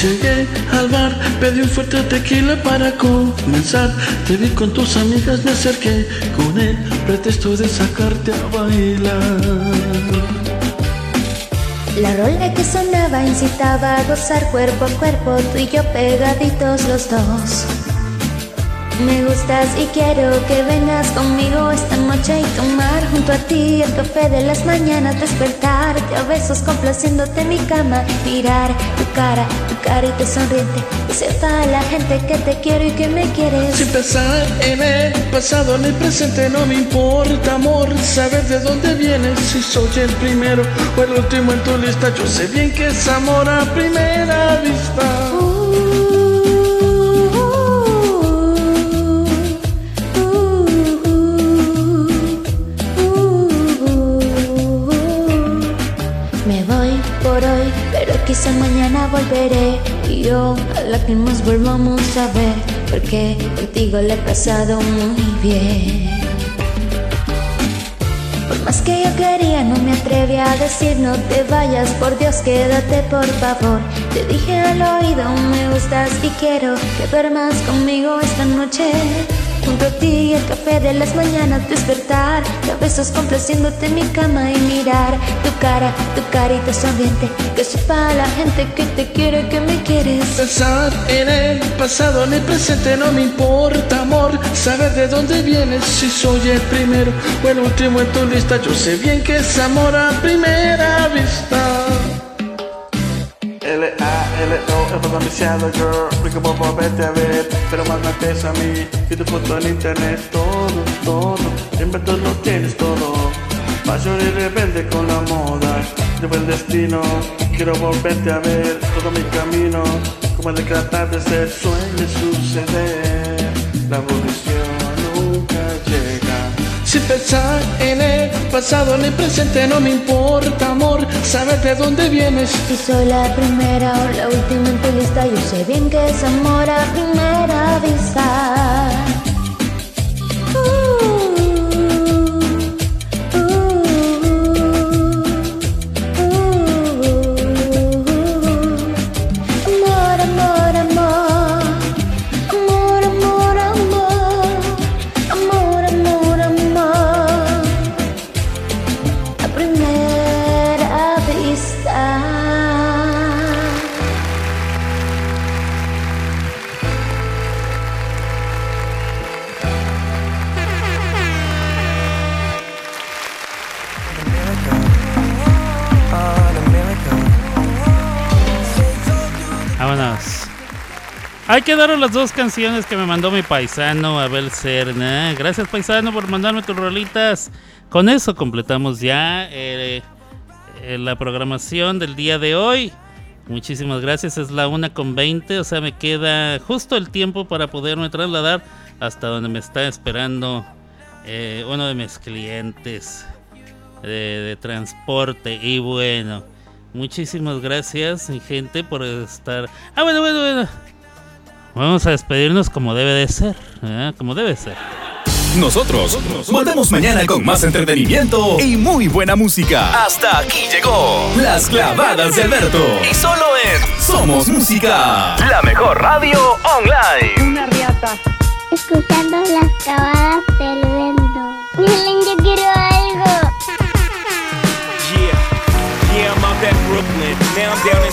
Llegué al bar, pedí un fuerte tequila para comenzar. Te vi con tus amigas, me acerqué con el pretexto de sacarte a bailar. La rola que sonaba incitaba a gozar cuerpo a cuerpo, tú y yo pegaditos los dos. Me gustas y quiero que vengas conmigo esta noche y tomar junto a ti el café de las mañanas, despertarte a besos complaciéndote en mi cama, mirar tu cara, tu carita sonriente, que sepa la gente que te quiero y que me quieres. Sin pensar en el pasado, el presente, no me importa, amor, saber de dónde vienes, si soy el primero o el último en tu lista. Yo sé bien que es amor a primera vista. Mañana volveré y yo a lágrimas volvamos a ver, porque contigo le he pasado muy bien. Por más que yo quería, no me atreví a decir no te vayas, por Dios quédate por favor. Te dije al oído, me gustas y quiero que duermas conmigo esta noche. Junto a ti el café de las mañanas despertar y besos complaciéndote en mi cama y mirar tu cara, tu carita sonriente Que sepa la gente que te quiere, que me quieres Pensar en el pasado, en el presente no me importa, amor. Saber de dónde vienes, si soy el primero o el último en tu lista. Yo sé bien que es amor a primera vista. El pronunciado girl. Rico por vete a ver, pero más me pesa a mí. Y tu foto en internet, todo, todo. Siempre tú lo tienes todo. Pasión y rebelde con la moda Llevo el destino, quiero volverte a ver Todo mi camino, como el de tratar de ser Suele suceder, la evolución nunca llega. Sin pensar en el pasado, el presente no me importa, amor, saber de dónde vienes. Si soy la primera o la última en tu lista Yo sé bien que es amor a primera vista Hay que daros las dos canciones que me mandó mi paisano Abel Serna. Gracias paisano por mandarme tus rolitas. Con eso completamos ya eh, eh, la programación del día de hoy. Muchísimas gracias. Es la una con 20. O sea, me queda justo el tiempo para poderme trasladar hasta donde me está esperando eh, uno de mis clientes de, de transporte. Y bueno, muchísimas gracias, mi gente, por estar. Ah, bueno, bueno, bueno. Vamos a despedirnos como debe de ser, ¿eh? como debe ser. Nosotros volvemos mañana con más entretenimiento y muy buena música. Hasta aquí llegó Las Clavadas de Alberto. Y solo en Somos Música, la mejor radio online. Una riata. Escuchando las clavadas del vento. Miren, yo quiero algo. Yeah, yeah, I'm out at Brooklyn. Now I'm down in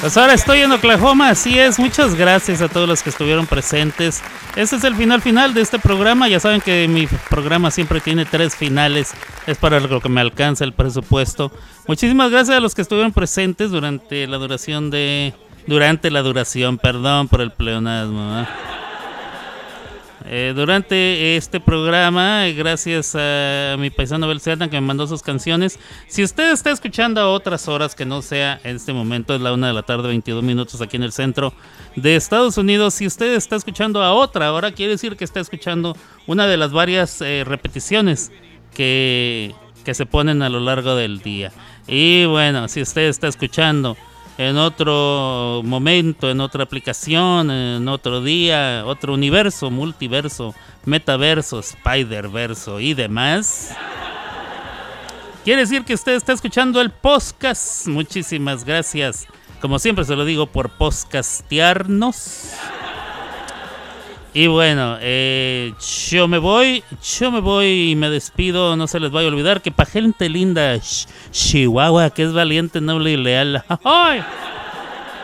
Pues ahora estoy en Oklahoma, así es. Muchas gracias a todos los que estuvieron presentes. Este es el final final de este programa. Ya saben que mi programa siempre tiene tres finales. Es para lo que me alcanza el presupuesto. Muchísimas gracias a los que estuvieron presentes durante la duración de... Durante la duración, perdón por el pleonasmo. ¿eh? Eh, durante este programa, eh, gracias a mi paisano Belcerna que me mandó sus canciones. Si usted está escuchando a otras horas que no sea en este momento, es la una de la tarde, 22 minutos aquí en el centro de Estados Unidos. Si usted está escuchando a otra hora, quiere decir que está escuchando una de las varias eh, repeticiones que, que se ponen a lo largo del día. Y bueno, si usted está escuchando en otro momento, en otra aplicación, en otro día, otro universo, multiverso, metaverso, spiderverso y demás. Quiere decir que usted está escuchando el podcast. Muchísimas gracias. Como siempre se lo digo por podcastearnos. Y bueno, eh, yo me voy, yo me voy y me despido. No se les vaya a olvidar que para gente linda, Ch- Chihuahua, que es valiente, noble y leal. ¡Ay!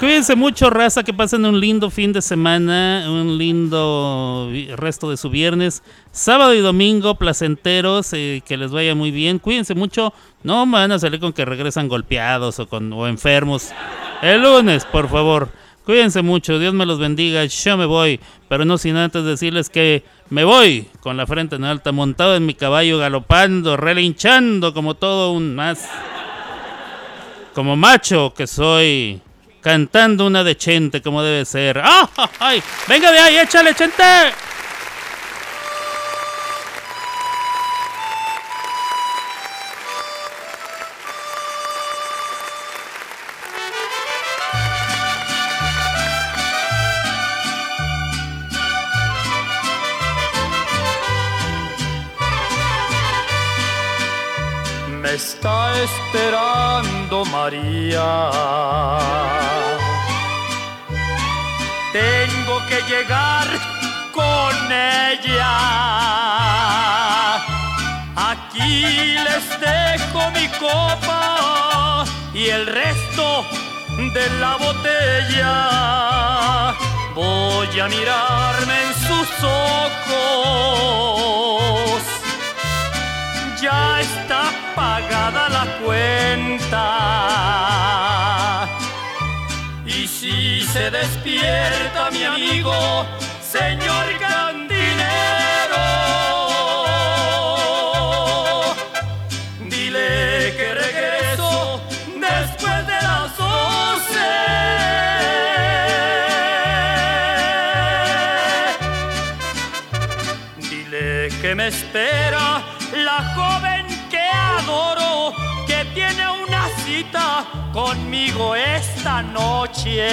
Cuídense mucho, raza, que pasen un lindo fin de semana, un lindo resto de su viernes, sábado y domingo, placenteros, eh, que les vaya muy bien. Cuídense mucho, no van a salir con que regresan golpeados o, con, o enfermos. El lunes, por favor. Cuídense mucho, Dios me los bendiga, yo me voy, pero no sin antes decirles que me voy con la frente en alta, montado en mi caballo, galopando, relinchando como todo un más, como macho que soy, cantando una de Chente como debe ser. ¡Ah! ¡Ay! ¡Venga de ahí, échale, Chente! Esperando María. Tengo que llegar con ella. Aquí les dejo mi copa y el resto de la botella. Voy a mirarme en sus ojos ya está pagada la cuenta. Y si se despierta mi amigo, señor cantinero, dile que regreso después de las doce. Dile que me espera conmigo esta noche.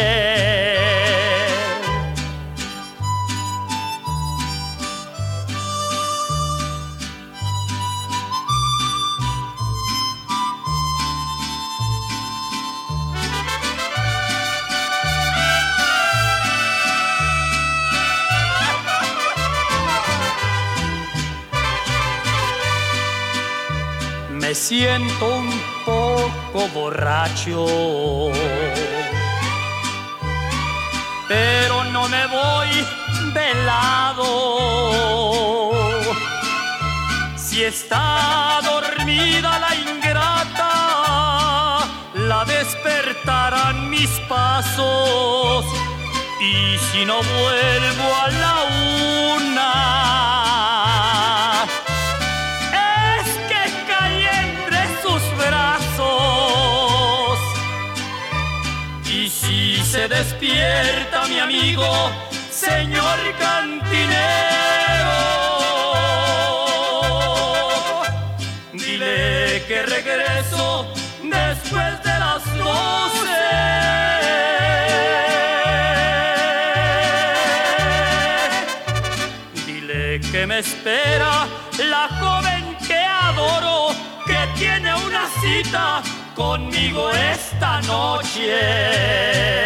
Me siento un poco borracho. Pero no me voy velado. Si está dormida la ingrata, la despertarán mis pasos. Y si no vuelvo a la una, despierta mi amigo, señor cantinero. Dile que regreso después de las doce. Dile que me espera la joven que adoro, que tiene una cita conmigo esta noche.